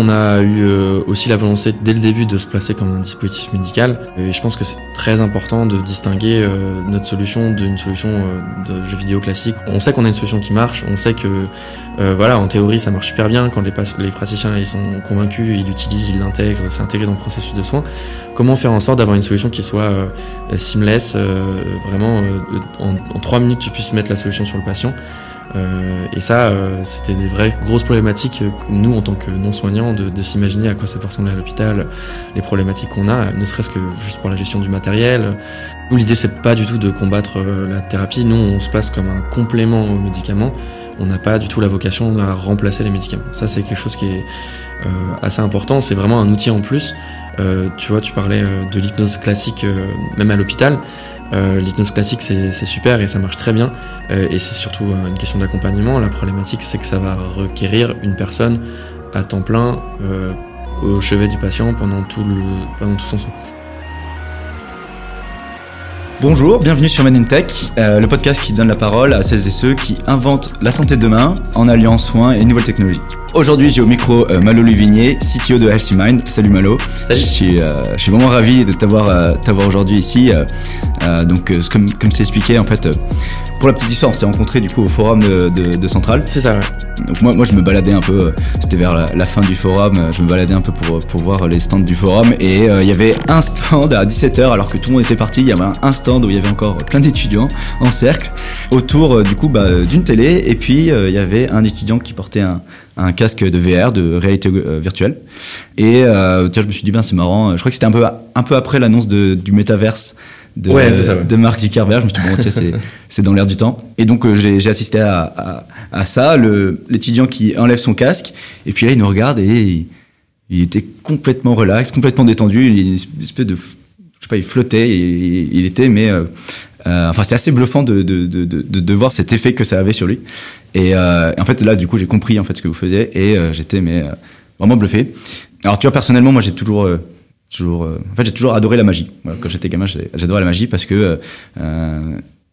On a eu euh, aussi la volonté dès le début de se placer comme un dispositif médical et je pense que c'est très important de distinguer euh, notre solution d'une solution euh, de jeu vidéo classique. On sait qu'on a une solution qui marche, on sait que voilà en théorie ça marche super bien quand les, praticiens ils sont convaincus, ils l'utilisent, ils l'intègrent, c'est intégré dans le processus de soins. Comment faire en sorte d'avoir une solution qui soit seamless, vraiment en trois minutes tu puisses mettre la solution sur le patient? Euh, et ça, euh, c'était des vraies grosses problématiques, euh, nous, en tant que non-soignants, de, de s'imaginer à quoi ça peut ressembler à l'hôpital, les problématiques qu'on a, ne serait-ce que juste pour la gestion du matériel. Nous, l'idée, c'est pas du tout de combattre la thérapie. Nous, on se place comme un complément aux médicaments. On n'a pas du tout la vocation à remplacer les médicaments. Ça, c'est quelque chose qui est assez important. C'est vraiment un outil en plus. tu vois, tu parlais de l'hypnose classique, même à l'hôpital. Euh, L'hypnose classique, c'est super et ça marche très bien. Euh, et c'est surtout une question d'accompagnement. La problématique, c'est que ça va requérir une personne à temps plein euh, au chevet du patient pendant tout, le, pendant tout son soin. Bonjour, bienvenue sur Men in Tech, euh, le podcast qui donne la parole à celles et ceux qui inventent la santé de demain en alliant soins et nouvelles technologies. Aujourd'hui, j'ai au micro euh, Malo Luvigné, CTO de Healthy Mind. Salut Malo. Salut. Je suis, euh, je suis vraiment ravi de t'avoir t'avoir aujourd'hui ici. donc, comme comme c'est expliqué, en fait, pour la petite histoire, on s'est rencontrés du coup au forum de, de, de Centrale. C'est ça. Ouais. Donc moi, moi, je me baladais un peu. C'était vers la, la, fin du forum. Je me baladais un peu pour pour voir les stands du forum et il y avait un stand à 17h alors que tout le monde était parti. Il y avait un stand où il y avait encore plein d'étudiants en cercle autour euh, du coup bah, d'une télé et puis euh, il y avait un étudiant qui portait un, un casque de VR de réalité euh, virtuelle et tiens je me suis dit ben c'est marrant je crois que c'était un peu un peu après l'annonce du métaverse de, ouais, ça, ouais. de Mark Zuckerberg. Je me suis dit, bon, c'est, dans l'air du temps. Et donc, euh, j'ai, assisté à, à, à ça, l'étudiant qui enlève son casque, et puis là, il nous regarde et il, il était complètement relax, complètement détendu. Il une espèce de je sais pas, il flottait, il, était, mais euh, euh, enfin c'était assez bluffant de, de, de, de, de voir cet effet que ça avait sur lui. Et, euh, en fait là, du coup, j'ai compris en fait ce que vous faisiez et euh, j'étais mais euh, vraiment bluffé. Alors tu vois, personnellement, moi j'ai toujours toujours, en fait j'ai toujours adoré la magie. Voilà, quand j'étais gamin, j'adorais la magie parce que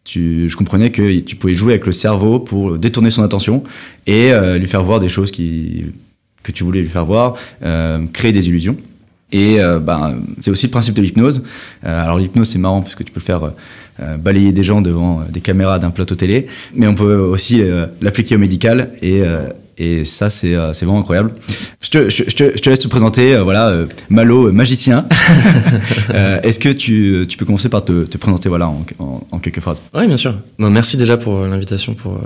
tu, je comprenais que tu pouvais jouer avec le cerveau pour détourner son attention et lui faire voir des choses qui que tu voulais lui faire voir, créer des illusions. Et euh, bah, c'est aussi le principe de l'hypnose. Euh, alors l'hypnose c'est marrant parce que tu peux faire euh, balayer des gens devant des caméras d'un plateau télé, mais on peut aussi l'appliquer au médical et et ça, c'est euh, vraiment incroyable. Je te, je, te, je te, laisse te présenter. Euh, voilà, euh, Malo, magicien. Est-ce que tu, tu, peux commencer par te, te présenter voilà, en, en, en, quelques phrases? Oui, bien sûr. Bon, merci déjà pour l'invitation pour,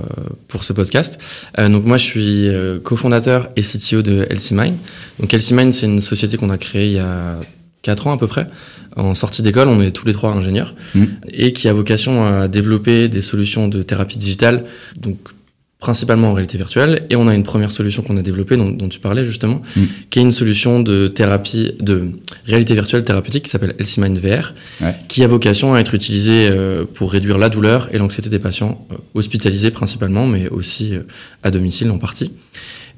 pour ce podcast. donc moi, je suis cofondateur et CTO de Mind. Donc Mind, c'est une société qu'on a créée il y a 4 ans à peu près. En sortie d'école, on est tous les trois ingénieurs mmh. et qui a vocation à développer des solutions de thérapie digitale. Donc principalement en réalité virtuelle, et on a une première solution qu'on a développée, dont, dont, tu parlais justement, mm. qui est une solution de thérapie, de réalité virtuelle thérapeutique qui s'appelle Mind VR, ouais. qui a vocation à être utilisée euh, pour réduire la douleur et l'anxiété des patients euh, hospitalisés principalement, mais aussi euh, à domicile en partie.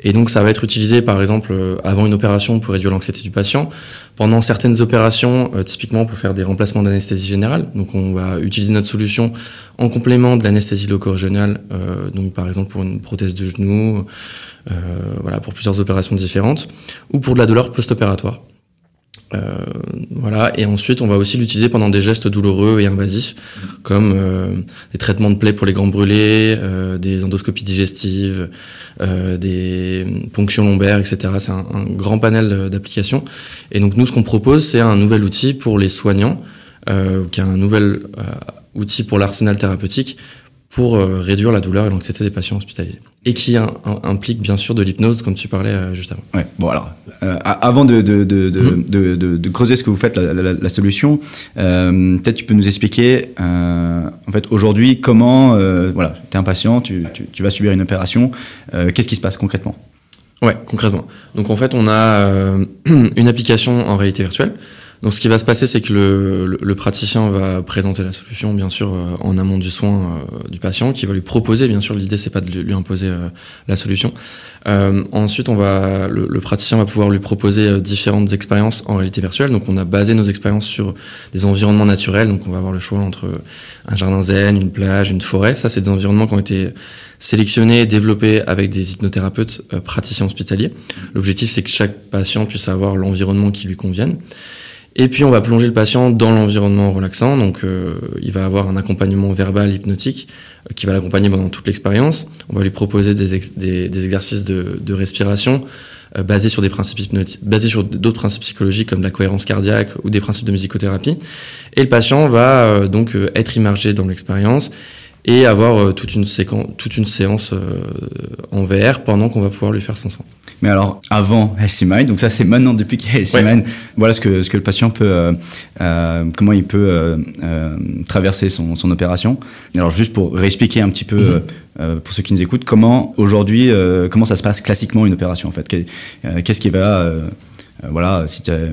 Et donc ça va être utilisé par exemple euh, avant une opération pour réduire l'anxiété du patient, pendant certaines opérations, euh, typiquement pour faire des remplacements d'anesthésie générale. Donc on va utiliser notre solution en complément de l'anesthésie loco-régionale, euh, donc par exemple pour une prothèse de genou, voilà pour plusieurs opérations différentes, ou pour de la douleur post-opératoire. Euh, voilà, et ensuite on va aussi l'utiliser pendant des gestes douloureux et invasifs, comme euh, des traitements de plaies pour les grands brûlés, euh, des endoscopies digestives, des ponctions lombaires, etc. C'est un, un, grand panel d'applications. Et donc nous, ce qu'on propose, c'est un nouvel outil pour les soignants, euh, qui est un nouvel outil pour l'arsenal thérapeutique pour réduire la douleur et l'anxiété des patients hospitalisés et qui un, un, implique bien sûr de l'hypnose, comme tu parlais euh, juste avant. Ouais, bon alors, euh, avant de, de, de, mmh. de, creuser ce que vous faites, la, la, la solution, euh, peut-être tu peux nous expliquer, euh, en fait, aujourd'hui, comment, euh, voilà, tu es un patient, tu, tu, tu, vas subir une opération, qu'est-ce qui se passe concrètement? Ouais, concrètement. Donc en fait, on a une application en réalité virtuelle Donc ce qui va se passer, c'est que le, le, le, praticien va présenter la solution, bien sûr, euh, en amont du soin euh, du patient, qui va lui proposer, bien sûr, l'idée c'est pas de lui imposer euh, la solution. ensuite, on va, le, le, praticien va pouvoir lui proposer différentes expériences en réalité virtuelle. Donc on a basé nos expériences sur des environnements naturels. Donc on va avoir le choix entre un jardin zen, une plage, une forêt. Ça, c'est des environnements qui ont été sélectionnés, développés avec des hypnothérapeutes praticiens hospitaliers. L'objectif, c'est que chaque patient puisse avoir l'environnement qui lui convienne. Et puis on va plonger le patient dans l'environnement relaxant, donc euh, il va avoir un accompagnement verbal hypnotique euh, qui va l'accompagner pendant toute l'expérience. On va lui proposer des, exercices de, respiration euh, basés sur des principes hypnotiques, basés sur d'autres principes psychologiques comme la cohérence cardiaque ou des principes de musicothérapie. Et le patient va donc être immergé dans l'expérience et avoir toute une séquence, toute une séance en VR pendant qu'on va pouvoir lui faire son soin. Mais alors, avant Healthy Mind, donc ça c'est maintenant depuis qu'il y a Healthy Mind, voilà ce que, ce que le patient peut, euh, euh, comment il peut euh, euh traverser son, son, opération. Alors juste pour réexpliquer un petit peu, mm -hmm. pour ceux qui nous écoutent, comment aujourd'hui, comment ça se passe classiquement une opération en fait? Qu'est-ce qui va, voilà, si tu as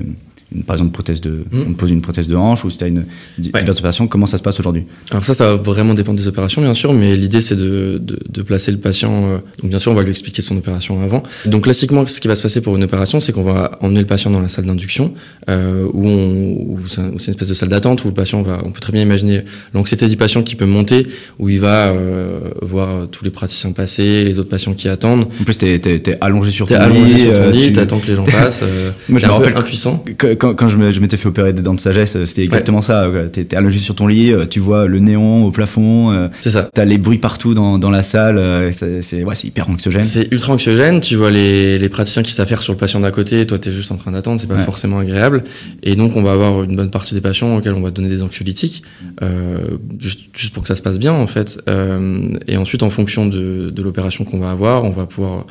par exemple, prothèse de, mmh. on pose une prothèse de hanche ou si tu as une diverses ouais. opérations, comment ça se passe aujourd'hui? Alors ça, ça va vraiment dépendre des opérations, bien sûr, mais l'idée c'est de, de, de, placer le patient. Euh, donc bien sûr, on va lui expliquer son opération avant. Donc classiquement, ce qui va se passer pour une opération, c'est qu'on va emmener le patient dans la salle d'induction, euh, où, où c'est une espèce de salle d'attente où le patient va. On peut très bien imaginer l'anxiété du patient qui peut monter, où il va euh, voir tous les praticiens passer, les autres patients qui attendent. En plus, t'es es, allongé sur ton lit. allongé sur ton lit, t'attends que les gens passent. Moi, je me rappelle impuissant. Que, quand, quand je m'étais fait opérer des dents de sagesse, euh, c'était exactement ouais. ça. Tu es allongé sur ton lit, euh, tu vois le néon au plafond. Euh, c'est ça. Tu as les bruits partout dans, dans la salle. C'est ouais, hyper anxiogène. C'est ultra anxiogène. Tu vois les, les praticiens qui s'affairent sur le patient d'à côté. Toi, tu es juste en train d'attendre. C'est pas ouais. forcément agréable. Et donc, on va avoir une bonne partie des patients auxquels on va donner des anxiolytiques, euh, juste, juste pour que ça se passe bien, en fait. Euh, et ensuite, en fonction de, de l'opération qu'on va avoir, on va pouvoir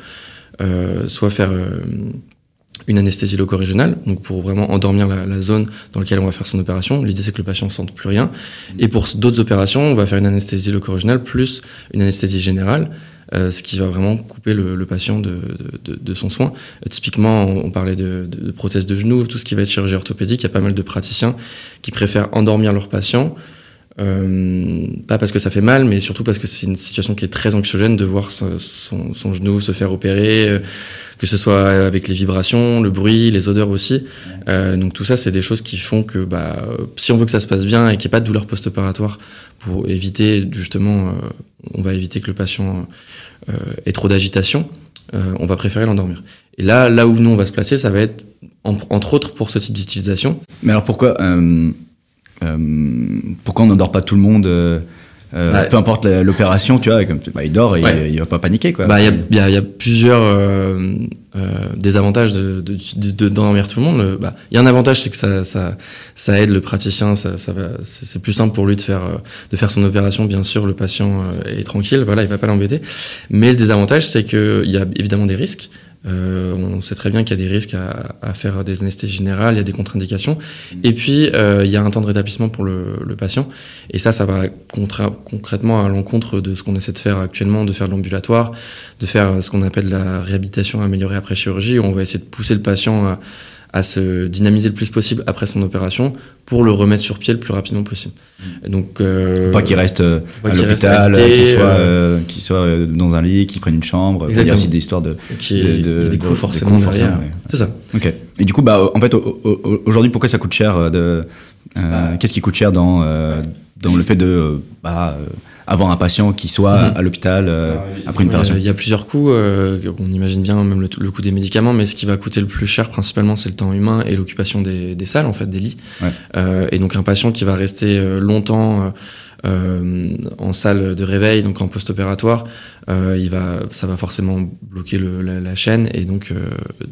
euh, soit faire une anesthésie loco-régionale, donc pour vraiment endormir la, zone dans laquelle on va faire son opération. L'idée c'est que le patient ne sente plus rien. Et pour d'autres opérations, on va faire une anesthésie loco-régionale plus une anesthésie générale, euh, ce qui va vraiment couper le, patient de, de, son soin. Euh, typiquement, on, parlait de, de, prothèses de genoux, tout ce qui va être chirurgie orthopédique. Il y a pas mal de praticiens qui préfèrent endormir leurs patients. Euh, pas parce que ça fait mal, mais surtout parce que c'est une situation qui est très anxiogène de voir son, genou se faire opérer, euh, que ce soit avec les vibrations, le bruit, les odeurs aussi. Euh, donc tout ça, c'est des choses qui font que bah, si on veut que ça se passe bien et qu'il n'y ait pas de douleur post-opératoire, pour éviter justement, on va éviter que le patient ait trop d'agitation, on va préférer l'endormir. Et là, là où nous on va se placer, ça va être en, entre autres pour ce type d'utilisation. Mais alors pourquoi pourquoi on n'endort pas tout le monde euh, ouais. peu importe l'opération, tu vois, comme, bah, il dort et ouais. il, il, va pas paniquer, quoi. Bah, il y a, y, y a, plusieurs euh, euh, désavantages de, de, de, d'endormir tout le monde. Bah, il y a un avantage, c'est que ça, ça, ça aide le praticien, ça, ça c'est plus simple pour lui de faire, de faire son opération. Bien sûr, le patient est tranquille, voilà, il va pas l'embêter. Mais le désavantage, c'est qu'il y a évidemment des risques. Euh, on sait très bien qu'il y a des risques à, à, faire des anesthésies générales, il y a des contre-indications. Et puis, euh, il y a un temps de rétablissement pour le, le patient. Et ça, ça va concrètement à l'encontre de ce qu'on essaie de faire actuellement, de faire de l'ambulatoire, de faire ce qu'on appelle la réhabilitation améliorée après chirurgie, où on va essayer de pousser le patient à, à se dynamiser le plus possible après son opération pour le remettre sur pied le plus rapidement possible. Et donc, euh, pas qu'il reste euh, à l'hôpital, qu'il soit, euh, qu soit euh, dans un lit, qu'il prenne une chambre. Il y a aussi des histoires de, qui de, de, des coûts forcément. Ouais. C'est ça. Ok. Et du coup, bah, en fait, aujourd'hui, pourquoi ça coûte cher de, bah. Qu'est-ce qui coûte cher dans, dans le fait de bah, avoir un patient qui soit mmh. à l'hôpital euh, après une opération Il y a plusieurs coûts. Euh, on imagine bien même le, le, coût des médicaments, mais ce qui va coûter le plus cher principalement, c'est le temps humain et l'occupation des, des, salles, en fait, des lits. Ouais. Euh, et donc un patient qui va rester euh, longtemps euh, en salle de réveil, donc en post-opératoire, il va, ça va forcément bloquer le, la, la, chaîne. Et donc,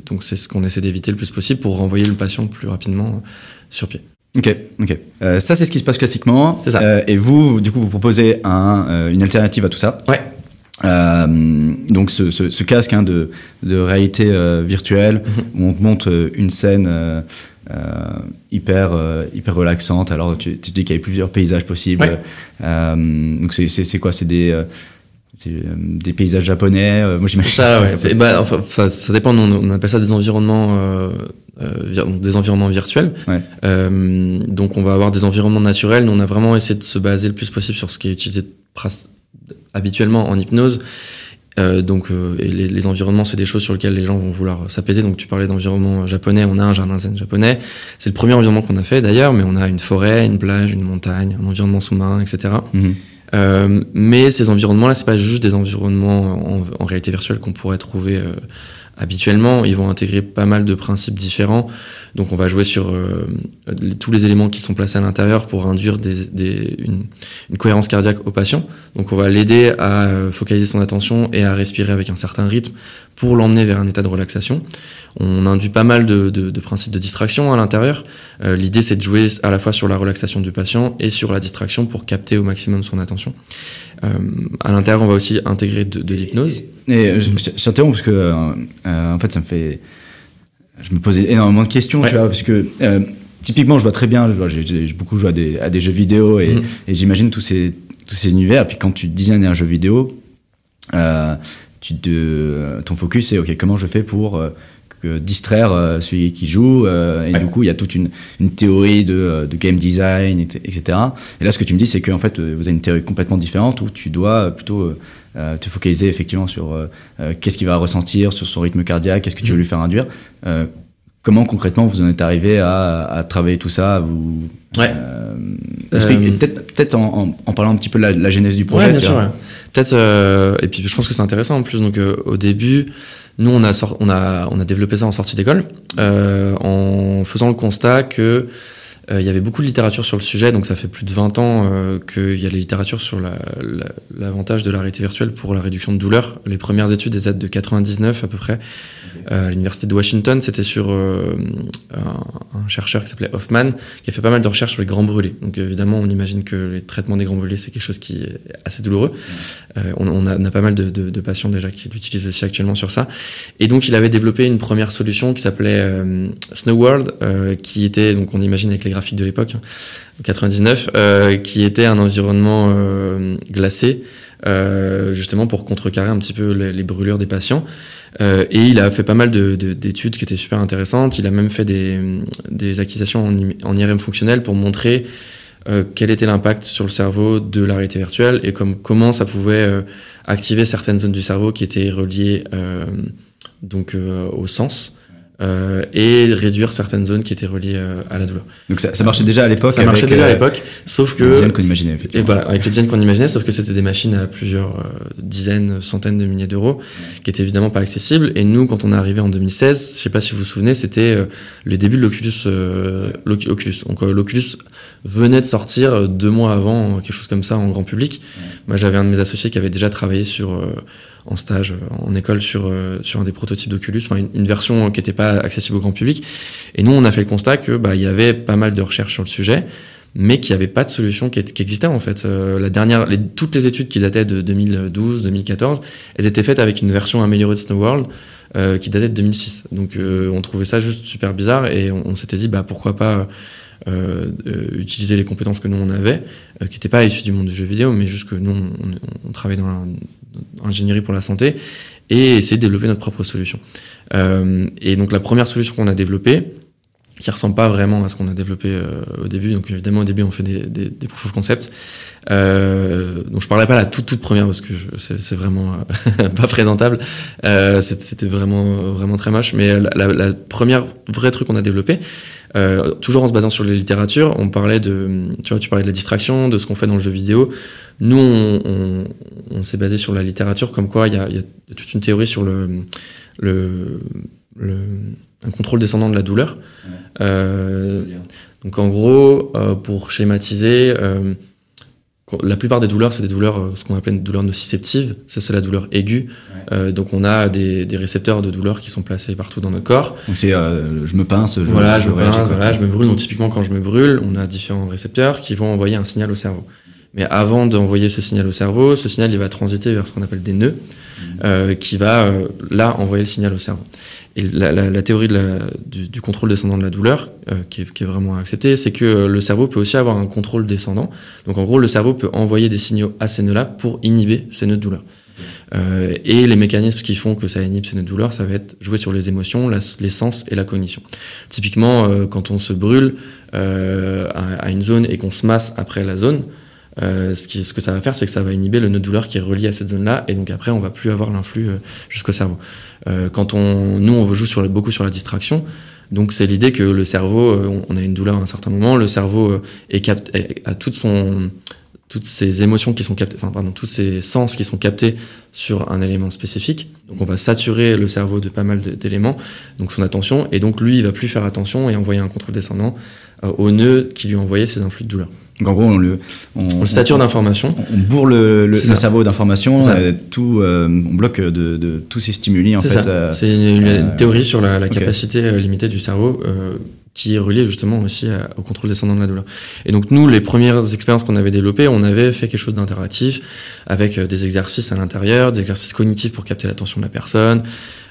donc c'est ce qu'on essaie d'éviter le plus possible pour renvoyer le patient plus rapidement sur pied. Ok, ok. Euh, ça, c'est ce qui se passe classiquement. C'est ça. Euh, et vous, du coup, vous proposez un, euh, une alternative à tout ça. Ouais. Donc, ce, ce, ce, casque hein, de, de réalité virtuelle, mm -hmm. où on te montre une scène hyper, hyper relaxante. Alors, tu, tu dis qu'il y a plusieurs paysages possibles. Ouais. donc, c'est quoi? C'est des des paysages japonais. euh, moi, j'imagine. Ça, ouais. bah, enfin, ça dépend. On, on appelle ça des environnements, euh, euh, des environnements virtuels. Ouais. Euh, donc, on va avoir des environnements naturels. Nous, on a vraiment essayé de se baser le plus possible sur ce qui est utilisé habituellement en hypnose. Euh, donc, euh, et les, les environnements, c'est des choses sur lesquelles les gens vont vouloir s'apaiser. Donc, tu parlais d'environnement japonais. On a un jardin zen japonais. C'est le premier environnement qu'on a fait d'ailleurs, mais on a une forêt, une plage, une montagne, un environnement sous-marin, etc. Euh, mais ces environnements-là, c'est pas juste des environnements en, en réalité virtuelle qu'on pourrait trouver euh, habituellement. Ils vont intégrer pas mal de principes différents. Donc, on va jouer sur euh, tous les éléments qui sont placés à l'intérieur pour induire des, des- une, une cohérence cardiaque au patient. Donc, on va l'aider à euh, focaliser son attention et à respirer avec un certain rythme pour l'emmener vers un état de relaxation. On induit pas mal de, de- de principes de distraction à l'intérieur. Euh, L'idée, c'est de jouer à la fois sur la relaxation du patient et sur la distraction pour capter au maximum son attention. Euh, à l'intérieur, on va aussi intégrer de, de l'hypnose. Et je, je- t'interromps parce que, euh, en fait, ça me fait. Je me posais énormément de questions, Ouais. tu vois, parce que euh, typiquement, je vois très bien, j'ai, beaucoup joué à des, à des jeux vidéo et, Mhm. et j'imagine tous ces, tous ces univers. Et puis quand tu designes un jeu vidéo, euh, tu te, ton focus c'est ok, comment je fais pour que distraire euh, celui qui joue euh, et Ouais. du coup il y a toute une, une théorie de, euh, de game design et- etc et là ce que tu me dis c'est qu'en fait vous avez une théorie complètement différente où tu dois plutôt euh, te focaliser effectivement sur qu'est-ce qu'il va ressentir sur son rythme cardiaque qu'est-ce que tu veux Mhm. lui faire induire comment concrètement vous en êtes arrivé à, à travailler tout ça à vous Ouais. euh, Euh, peut-être peut-être en, en, en parlant un petit peu de la, la genèse du projet Ouais, bien sûr. ouais. Peut-être. euh, et puis, je pense que c'est intéressant en plus. Donc, euh, au début, nous, on a, on a, on a développé ça en sortie d'école, euh, en faisant le constat que il y avait beaucoup de littérature sur le sujet. Donc, ça fait plus de 20 ans euh, qu'il y a la littérature sur la- la- l'avantage de la réalité virtuelle pour la réduction de douleur. Les premières études datent de 99 à peu près. Euh, à l'université de Washington, c'était sur euh, un, un chercheur qui s'appelait Hoffman, qui a fait pas mal de recherches sur les grands brûlés. Donc évidemment, on imagine que les traitements des grands brûlés, c'est quelque chose qui est assez douloureux. Euh, on, on a, on a pas mal de, de- de patients déjà qui l'utilisent aussi actuellement sur ça. Et donc, il avait développé une première solution qui s'appelait euh, Snow World, euh, qui était, donc on imagine avec les graphiques de l'époque, hein, 99, euh, qui était un environnement euh, glacé, euh, justement pour contrecarrer un petit peu les, brûlures des patients. Euh, et il a fait pas mal de- de- d'études qui étaient super intéressantes. Il a même fait des, acquisitions en, IRM fonctionnel pour montrer quel était l'impact sur le cerveau de la réalité virtuelle et comme, comment ça pouvait activer certaines zones du cerveau qui étaient reliées donc au sens euh, et réduire certaines zones qui étaient reliées euh, à la douleur. donc ça, ça marchait déjà à l'époque Ça marchait déjà à euh, l'époque, sauf que les dizaines qu'on imaginait. Et voilà, avec les dizaines qu'on imaginait, sauf que c'était des machines à plusieurs euh, dizaines, centaines de milliers d'euros, qui étaient évidemment pas accessibles. Et nous, quand on est arrivé en 2016, je sais pas si vous vous souvenez, c'était le début de l'Oculus. euh, l'Oc- Oculus. Donc l'Oculus venait de sortir deux mois avant, quelque chose comme ça, en grand public. Moi, j'avais un de mes associés qui avait déjà travaillé sur euh, en stage, euh, en école, sur euh, sur un des prototypes d'Oculus, enfin une, version qui n'était pas accessible au grand public. Et nous, on a fait le constat que bah il y avait pas mal de recherches sur le sujet mais qu'il n'y avait pas de solution qui, qui existait en fait. Euh, la dernière, les, toutes les études qui dataient de 2012, 2014, elles étaient faites avec une version améliorée de Snow World euh, qui datait de 2006. Donc euh, on trouvait ça juste super bizarre et on, s'était dit bah pourquoi pas euh, euh, utiliser les compétences que nous on avait, euh, qui n'étaient pas issues du monde du jeu vidéo, mais juste que nous on, on, dans la- dans l'ingénierie pour la santé et essayer de développer notre propre solution. Euh, et donc la première solution qu'on a développée, qui ressemble pas vraiment à ce qu'on a développé euh, au début. Donc évidemment au début on fait des, des, des proof of concept. Euh, donc je parlais pas la toute toute première parce que c'est vraiment euh, pas présentable. Euh, C'était vraiment vraiment très moche. Mais la, la, première vrai truc qu'on a développé, euh, toujours en se basant sur les littératures, on parlait de, tu vois, tu parlais de la distraction, de ce qu'on fait dans le jeu vidéo. Nous, on, on, on s'est basé sur la littérature, comme quoi il y a, y a toute une théorie sur le, le, le un contrôle descendant de la douleur. Euh, donc en gros, euh, pour schématiser, euh, la plupart des douleurs, c'est des douleurs, euh, ce qu'on appelle une douleur nociceptive. Ça, c'est la douleur aiguë. Euh, donc on a des, des récepteurs de douleur qui sont placés partout dans notre corps. Donc c'est euh, je me pince, je, voilà, je, me pince, quoi. voilà, je me brûle. Donc typiquement, quand je me brûle, on a différents récepteurs qui vont envoyer un signal au cerveau. Mais avant d'envoyer ce signal au cerveau, ce signal il va transiter vers ce qu'on appelle des nœuds, euh, qui va euh, là envoyer le signal au cerveau. Et la, théorie de du, contrôle descendant de la douleur, euh, qui, est, vraiment acceptée, c'est que le cerveau peut aussi avoir un contrôle descendant. Donc en gros, le cerveau peut envoyer des signaux à ces nœuds-là pour inhiber ces nœuds de douleur. Euh, et les mécanismes qui font que ça inhibe ces douleurs, ça va être jouer sur les émotions, les sens et la cognition. Typiquement, euh, quand on se brûle euh, à, une zone et qu'on se masse après la zone, euh, ce, qui, ce, que ça va faire, c'est que ça va inhiber le nœud douleur qui est relié à cette zone-là, et donc après, on va plus avoir l'influx euh, jusqu'au cerveau. Euh, quand on, nous, on joue sur, beaucoup sur la distraction, donc c'est l'idée que le cerveau, euh, on a une douleur à un certain moment, le cerveau est cap a toute son, toutes ces émotions qui sont captées, enfin pardon, tous ces sens qui sont captés sur un élément spécifique. Donc on va saturer le cerveau de pas mal d'éléments, donc son attention, et donc lui il va plus faire attention et envoyer un contrôle descendant euh, au nœud qui lui envoyait ces influx de douleur. Donc en gros, on le, on, on sature d'informations. On, bourre le, le, le cerveau d'informations, euh, tout, euh, on bloque de, de, tous ces stimuli en fait. Euh, C'est une, une, théorie sur la, la okay. capacité limitée du cerveau qui est relié justement aussi à, au contrôle descendant de la douleur. Et donc nous, les premières expériences qu'on avait développées, on avait fait quelque chose d'interactif avec des exercices à l'intérieur, des exercices cognitifs pour capter l'attention de la personne,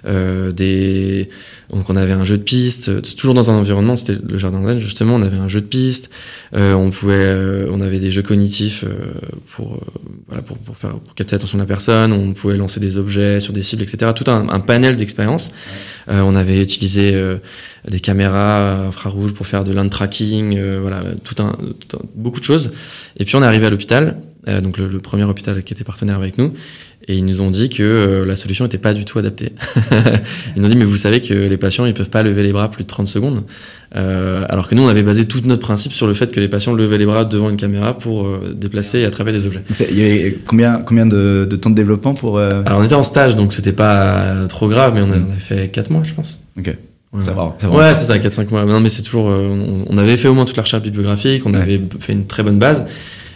euh, des donc on avait un jeu de piste toujours dans un environnement c'était le jardin zen justement on avait un jeu de piste euh, on pouvait euh, on avait des jeux cognitifs pour voilà pour, pour faire pour capter l'attention de la personne on pouvait lancer des objets sur des cibles etc tout un, un panel d'expériences. On avait utilisé des caméras infrarouges pour faire de land tracking voilà tout un, tout un, beaucoup de choses. Et puis on est arrivé à l'hôpital donc le, le premier hôpital qui était partenaire avec nous et ils nous ont dit que euh, la solution n'était pas du tout adaptée. ils nous ont dit, mais vous savez que les patients, ils peuvent pas lever les bras plus de 30 secondes. Euh, alors que nous, on avait basé tout notre principe sur le fait que les patients levaient les bras devant une caméra pour euh, déplacer et attraper des objets. Il y avait combien, combien de, de temps de développement pour... Euh... Alors on était en stage, donc c'était pas trop grave, mais on, a, on fait 4 mois, je pense. Ok. Ouais, ça va. Ça va ouais, c'est ça, 4-5 mois. Non, mais c'est toujours. Euh, on, on, avait fait au moins toute la recherche bibliographique, on ouais. avait fait une très bonne base.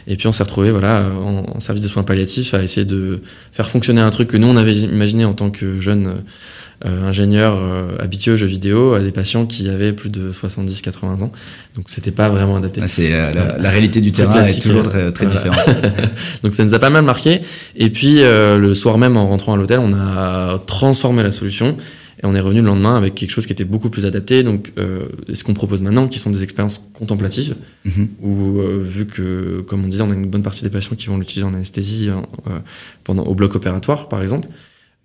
Et puis on s'est retrouvé voilà en, en, service de soins palliatifs à essayer de faire fonctionner un truc que nous on avait imaginé en tant que jeune euh, ingénieur euh, habitué aux jeux vidéo à des patients qui avaient plus de 70-80 ans. Donc c'était pas vraiment adapté. Ah, c'est euh, la, la, réalité du terrain est toujours très, très voilà. différente. Donc ça nous a pas mal marqué. Et puis euh, le soir même en rentrant à l'hôtel, on a transformé la solution. Et on est revenu le lendemain avec quelque chose qui était beaucoup plus adapté. Donc, euh, ce qu'on propose maintenant, qui sont des expériences contemplatives, mm -hmm. où euh, vu que, comme on disait, on a une bonne partie des patients qui vont l'utiliser en anesthésie euh, pendant au bloc opératoire, par exemple,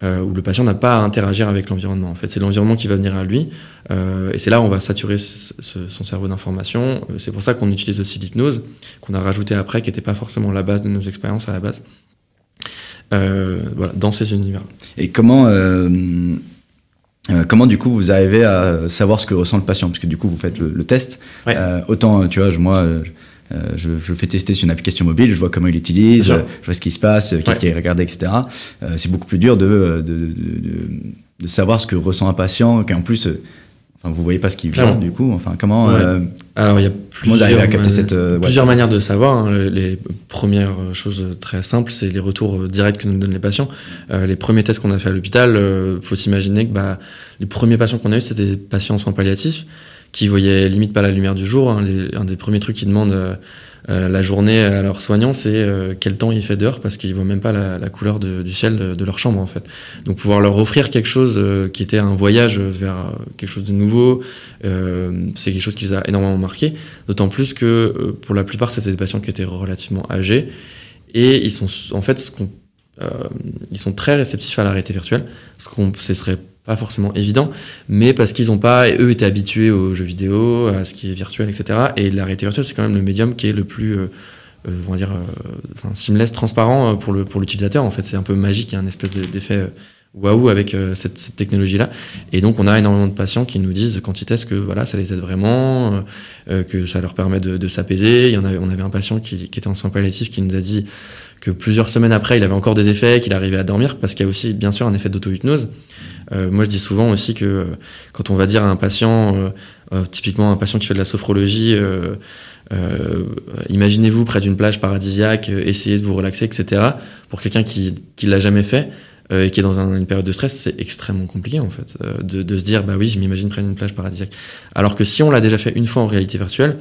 euh, où le patient n'a pas à interagir avec l'environnement. En fait, c'est l'environnement qui va venir à lui, euh, et c'est là où on va saturer ce, ce, son cerveau d'informations. C'est pour ça qu'on utilise aussi l'hypnose, qu'on a rajouté après, qui n'était pas forcément la base de nos expériences à la base. voilà, dans ces univers. Et comment euh, comment du coup vous arrivez à savoir ce que ressent le patient? Parce que du coup vous faites le, le test. Ouais. Euh, autant, tu vois, je, moi, euh, je, je fais tester sur une application mobile, je vois comment il l'utilise, je vois ce qui se passe, qu'est-ce ouais. qu'il a regardé, etc. C'est beaucoup plus dur de, de, de, de, savoir ce que ressent un patient, qu'en plus vous voyez pas ce qui vient du coup. Enfin, comment ouais. euh, Alors il y a plusieurs, à capter cette, euh, plusieurs ouais, manières de savoir. Hein. Les premières choses très simples, c'est les retours directs que nous donnent les patients. Euh, les premiers tests qu'on a fait à l'hôpital, euh, faut s'imaginer que bah, les premiers patients qu'on a eu, c'était des patients en soins palliatifs qui voyaient limite pas la lumière du jour. Hein. Les, un des premiers trucs qu'ils demandent euh, euh, la journée à leurs soignants, c'est euh, quel temps il fait dehors parce qu'ils voient même pas la, la couleur de, du ciel de, de, leur chambre en fait. Donc pouvoir leur offrir quelque chose euh, qui était un voyage vers quelque chose de nouveau, euh, c'est quelque chose qui les a énormément marqué. D'autant plus que euh, pour la plupart c'était des patients qui étaient relativement âgés et ils sont en fait ce ils sont très réceptifs à la réalité virtuelle, ce qu'on ce serait pas forcément évident, mais parce qu'ils ont pas, eux étaient habitués aux jeux vidéo, à ce qui est virtuel, etc. Et la réalité virtuelle, c'est quand même le médium qui est le plus, euh, euh, on va dire, euh, enfin, seamless, transparent euh, pour le pour l'utilisateur. En fait, c'est un peu magique, il y a un espèce d'effet euh, waouh avec euh, cette, cette technologie-là. Et donc, on a énormément de patients qui nous disent quand ils testent que voilà, ça les aide vraiment, que ça leur permet de, de s'apaiser. Il y en avait, on avait un patient qui, qui était en soins palliatifs qui nous a dit que plusieurs semaines après, il avait encore des effets, qu'il arrivait à dormir, parce qu'il y a aussi, bien sûr, un effet d'auto-hypnose. Euh, moi, je dis souvent aussi que euh, quand on va dire à un patient, euh, euh typiquement un patient qui fait de la sophrologie, euh, imaginez-vous près d'une plage paradisiaque, essayez de vous relaxer, etc. Pour quelqu'un qui qui l'a jamais fait et qui est dans un, une période de stress, c'est extrêmement compliqué en fait de, de, se dire bah oui, je m'imagine près d'une plage paradisiaque. Alors que si on l'a déjà fait une fois en réalité virtuelle,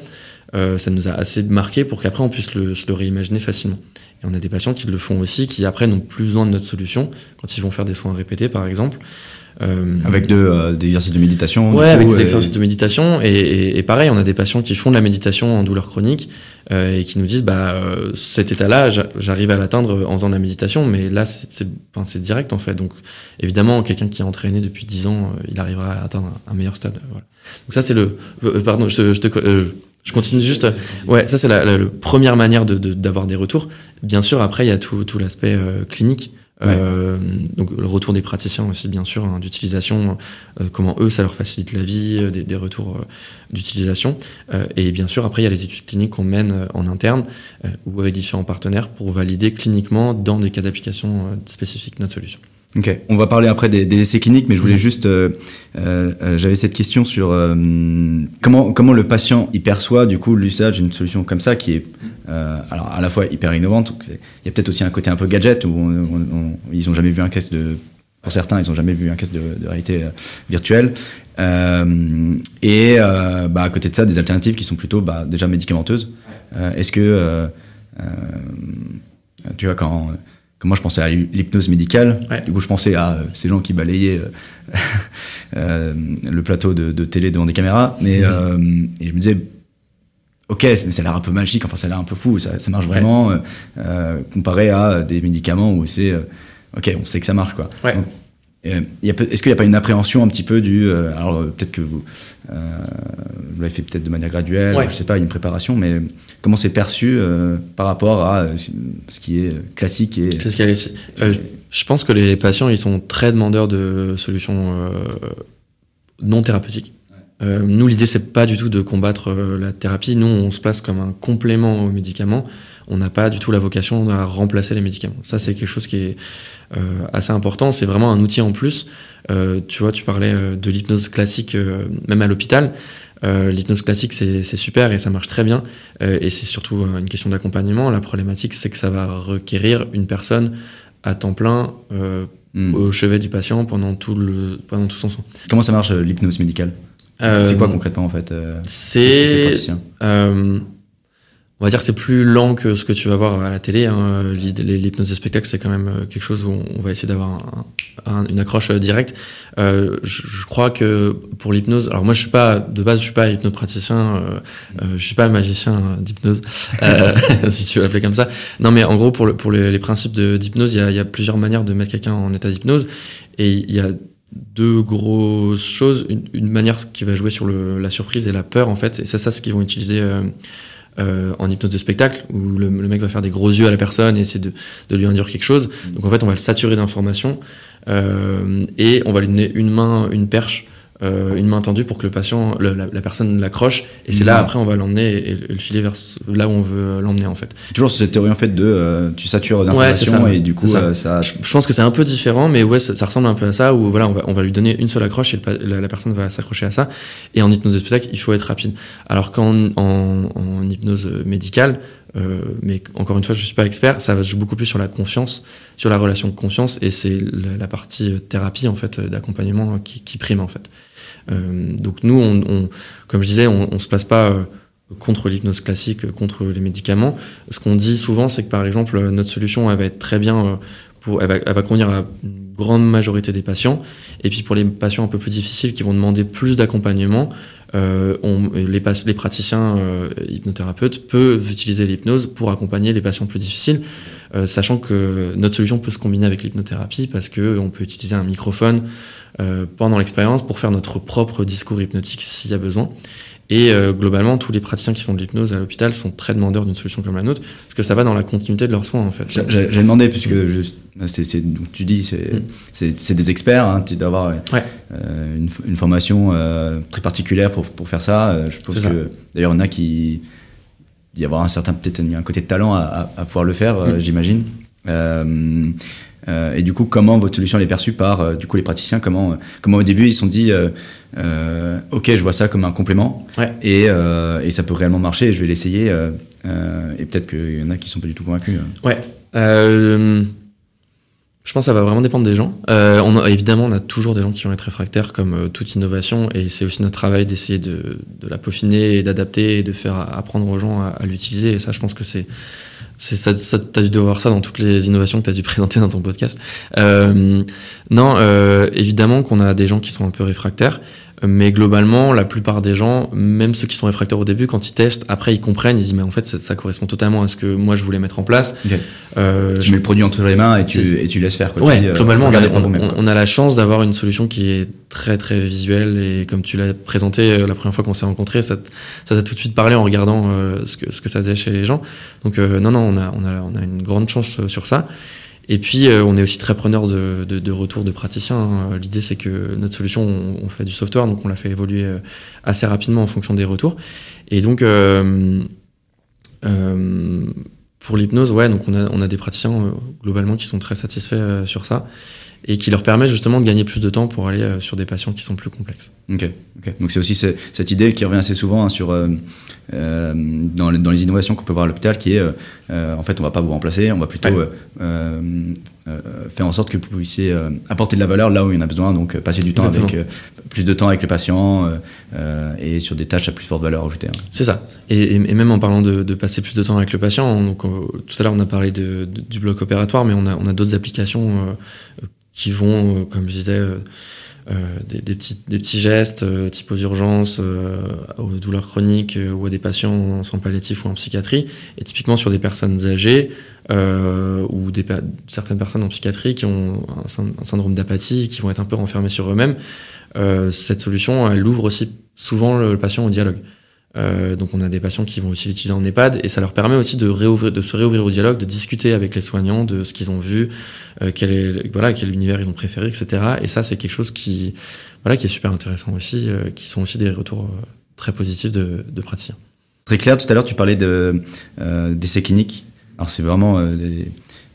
ça nous a assez marqué pour qu'après on puisse le, se le réimaginer facilement. Et on a des patients qui le font aussi, qui après n'ont plus besoin de notre solution quand ils vont faire des soins répétés, par exemple. Euh, avec de, euh, des exercices de méditation. Ouais, avec des exercices de méditation. Et, et, et, pareil, on a des patients qui font de la méditation en douleur chronique euh, et qui nous disent, bah, euh, cet état-là, j'arrive à l'atteindre en faisant de la méditation, mais là, c'est enfin, direct en fait. Donc, évidemment, quelqu'un qui est entraîné depuis 10 ans, il arrivera à atteindre un meilleur stade. Voilà. Donc ça, c'est le. pardon, je te, je, te, je continue juste. Ouais, ça c'est la, la, première manière d'avoir de, d'avoir des retours. Bien sûr, après il y a tout, tout l'aspect clinique. Euh, donc le retour des praticiens aussi bien sûr hein, d'utilisation, euh, comment eux ça leur facilite la vie, euh, des, des, retours d'utilisation et bien sûr après il y a les études cliniques qu'on mène en interne ou avec différents partenaires pour valider cliniquement dans des cas d'application spécifiques notre solution. On va parler après des, essais cliniques, mais je voulais juste, euh, euh, j'avais cette question sur euh, comment comment le patient y perçoit du coup l'usage d'une solution comme ça qui est alors à la fois hyper innovante. Il y a peut-être aussi un côté un peu gadget où ils ont jamais vu un casque de pour certains, ils ont jamais vu un casque de, de réalité virtuelle. et bah, à côté de ça, des alternatives qui sont plutôt bah, déjà médicamenteuses. Est-ce que tu vois quand moi je pensais à l'hypnose médicale. Du coup, je pensais à euh, ces gens qui balayaient euh, euh, le plateau de, télé devant des caméras. Mais mhm. et je me disais, ok, mais ça a l'air un peu magique, enfin ça a l'air un peu fou, ça, marche vraiment, comparé à des médicaments où c'est, ok, on sait que ça marche quoi. Est-ce qu'il n'y a pas une appréhension un petit peu du. alors, peut-être que vous, vous l'avez fait peut-être de manière graduelle, je ne sais pas, une préparation, mais comment c'est perçu euh, par rapport à euh, ce qui est classique et ce euh, je pense que les patients ils sont très demandeurs de solutions non thérapeutiques. nous l'idée c'est pas du tout de combattre la thérapie. Nous on se place comme un complément aux médicaments. On n'a pas du tout la vocation à remplacer les médicaments. Ça c'est quelque chose qui est assez important. C'est vraiment un outil en plus. tu vois, tu parlais de l'hypnose classique, même à l'hôpital. Euh, L'hypnose classique, c'est super et ça marche très bien. Euh, et c'est surtout euh, une question d'accompagnement. La problématique, c'est que ça va requérir une personne à temps plein euh, hmm. au chevet du patient pendant tout, le, pendant tout son soin. Comment ça marche l'hypnose médicale? C'est quoi concrètement en fait C'est on va dire que c'est plus lent que ce que tu vas voir à la télé. Hein. L'hypnose de spectacle, c'est quand même euh, quelque chose où on va essayer d'avoir une accroche euh, directe. Euh, je, crois que pour l'hypnose, alors moi je suis pas de base, je suis pas hypnopraticien, euh, euh, je suis pas magicien d'hypnose, si tu veux l'appeler comme ça. Non, mais en gros pour, le, pour les, les principes d'hypnose, il y a, plusieurs manières de mettre quelqu'un en état d'hypnose, et il y a deux grosses choses. Une, manière qui va jouer sur la surprise et la peur en fait, et c'est ça ce qu'ils vont utiliser euh, en hypnose de spectacle où le, mec va faire des gros yeux à la personne et essayer de, de lui induire quelque chose. Donc en fait, on va le saturer d'informations euh, et on va lui donner une main, une perche euh, une main tendue pour que le patient, la, la, personne l'accroche. Et c'est là, après, on va l'emmener et, le filer vers là où on veut l'emmener, en fait. Toujours cette théorie, en fait, de euh, tu satures d'informations ouais, et du coup, ça. Euh, ça... Je, pense que c'est un peu différent, mais ouais, ça, ça, ressemble un peu à ça, où voilà, on va, on va lui donner une seule accroche et la, la, personne va s'accrocher à ça. Et en hypnose de spectacle, il faut être rapide. Alors qu'en en, en hypnose médicale, euh, mais encore une fois, je suis pas expert. Ça va se jouer beaucoup plus sur la confiance, sur la relation de confiance, et c'est la, la, partie thérapie en fait d'accompagnement qui, qui, prime en fait. Euh, donc nous, on, on, comme je disais, on, on se place pas euh, contre l'hypnose classique, contre les médicaments. Ce qu'on dit souvent, c'est que par exemple, notre solution, elle va être très bien euh, pour, elle va, elle va convenir à grande majorité des patients. Et puis pour les patients un peu plus difficiles qui vont demander plus d'accompagnement, euh, les, praticiens euh, hypnothérapeutes peuvent utiliser l'hypnose pour accompagner les patients plus difficiles, euh, sachant que notre solution peut se combiner avec l'hypnothérapie parce que on peut utiliser un microphone euh, pendant l'expérience pour faire notre propre discours hypnotique s'il y a besoin. Et euh, globalement, tous les praticiens qui font de l'hypnose à l'hôpital sont très demandeurs d'une solution comme la nôtre, parce que ça va dans la continuité de leurs soins, en fait. J'ai demandé, puisque je, c'est, tu dis, c'est mm. des experts, hein, tu dois avoir ouais. euh, une, une, formation euh, très particulière pour, pour faire ça. Euh, je pense que, d'ailleurs, il y en a qui. Y avoir un certain, peut-être un côté de talent à, à, à pouvoir le faire, mm. j'imagine. Euh, et du coup, comment votre solution est perçue par euh, du coup les praticiens? Comment euh, comment au début ils se sont dit ok, je vois ça comme un complément ouais. et, et ça peut réellement marcher. Je vais l'essayer et peut-être qu'il y en a qui sont pas du tout convaincus. Ouais. Je pense que ça va vraiment dépendre des gens. Euh, on a, évidemment, on a toujours des gens qui vont être réfractaires comme euh, toute innovation et c'est aussi notre travail d'essayer de, de, la peaufiner et d'adapter et de faire apprendre aux gens à, à l'utiliser. Et ça, je pense que c'est c'est ça, ça t'as dû voir ça dans toutes les innovations que tu as dû présenter dans ton podcast. Euh, non, euh, évidemment qu'on a des gens qui sont un peu réfractaires. Mais globalement, la plupart des gens, même ceux qui sont réfractaires au début, quand ils testent, après ils comprennent, ils disent mais en fait ça, ça correspond totalement à ce que moi je voulais mettre en place. Okay. Euh, tu je... mets le produit entre les mains et tu, et tu laisses faire. Quoi. Ouais, dis, globalement, euh, on, a, on, on, a, la chance d'avoir une solution qui est très très visuelle et comme tu l'as présenté euh, la première fois qu'on s'est rencontrés, ça t'a tout de suite parlé en regardant euh, ce, que, ce que ça faisait chez les gens. Donc euh, non, non, on a, on, a, on a une grande chance sur ça. Et puis, euh, on est aussi très preneur de, de, de retours de praticiens. Hein. L'idée, c'est que notre solution, on, on, fait du software, donc on l'a fait évoluer euh, assez rapidement en fonction des retours. Et donc, euh, euh, pour l'hypnose, ouais, donc on a, on a des praticiens euh, globalement qui sont très satisfaits sur ça et qui leur permet justement de gagner plus de temps pour aller euh, sur des patients qui sont plus complexes. Ok, ok. Donc c'est aussi ce, cette idée qui revient assez souvent hein, sur euh, euh, dans, les, dans, les, innovations qu'on peut voir à l'hôpital, qui est euh, en fait on va pas vous remplacer, on va plutôt ouais. faire en sorte que vous puissiez apporter de la valeur là où il y en a besoin, donc passer du temps Exactement. avec plus de temps avec les patients et sur des tâches à plus forte valeur ajoutée. Hein. C'est ça. Et, et, même en parlant de, de, passer plus de temps avec le patient, donc tout à l'heure on a parlé de, de, du bloc opératoire, mais on a, on a d'autres applications qui vont, euh, comme je disais, euh, euh, des, des, petits, des petits gestes euh, type aux urgences, euh, aux douleurs chroniques ou à des patients en soins palliatifs ou en psychiatrie. Et typiquement sur des personnes âgées ou des, certaines personnes en psychiatrie qui ont un, syndrome d'apathie, qui vont être un peu renfermés sur eux-mêmes, cette solution, elle ouvre aussi souvent le patient au dialogue. Euh, donc on a des patients qui vont aussi l'utiliser en EHPAD et ça leur permet aussi de, se réouvrir au dialogue, de discuter avec les soignants de ce qu'ils ont vu, euh, quel voilà quel univers ils ont préféré, etc. Et ça c'est quelque chose qui voilà qui est super intéressant aussi, euh, qui sont aussi des retours très positifs de, de, praticiens. Très clair. Tout à l'heure tu parlais de d'essais cliniques. Alors c'est vraiment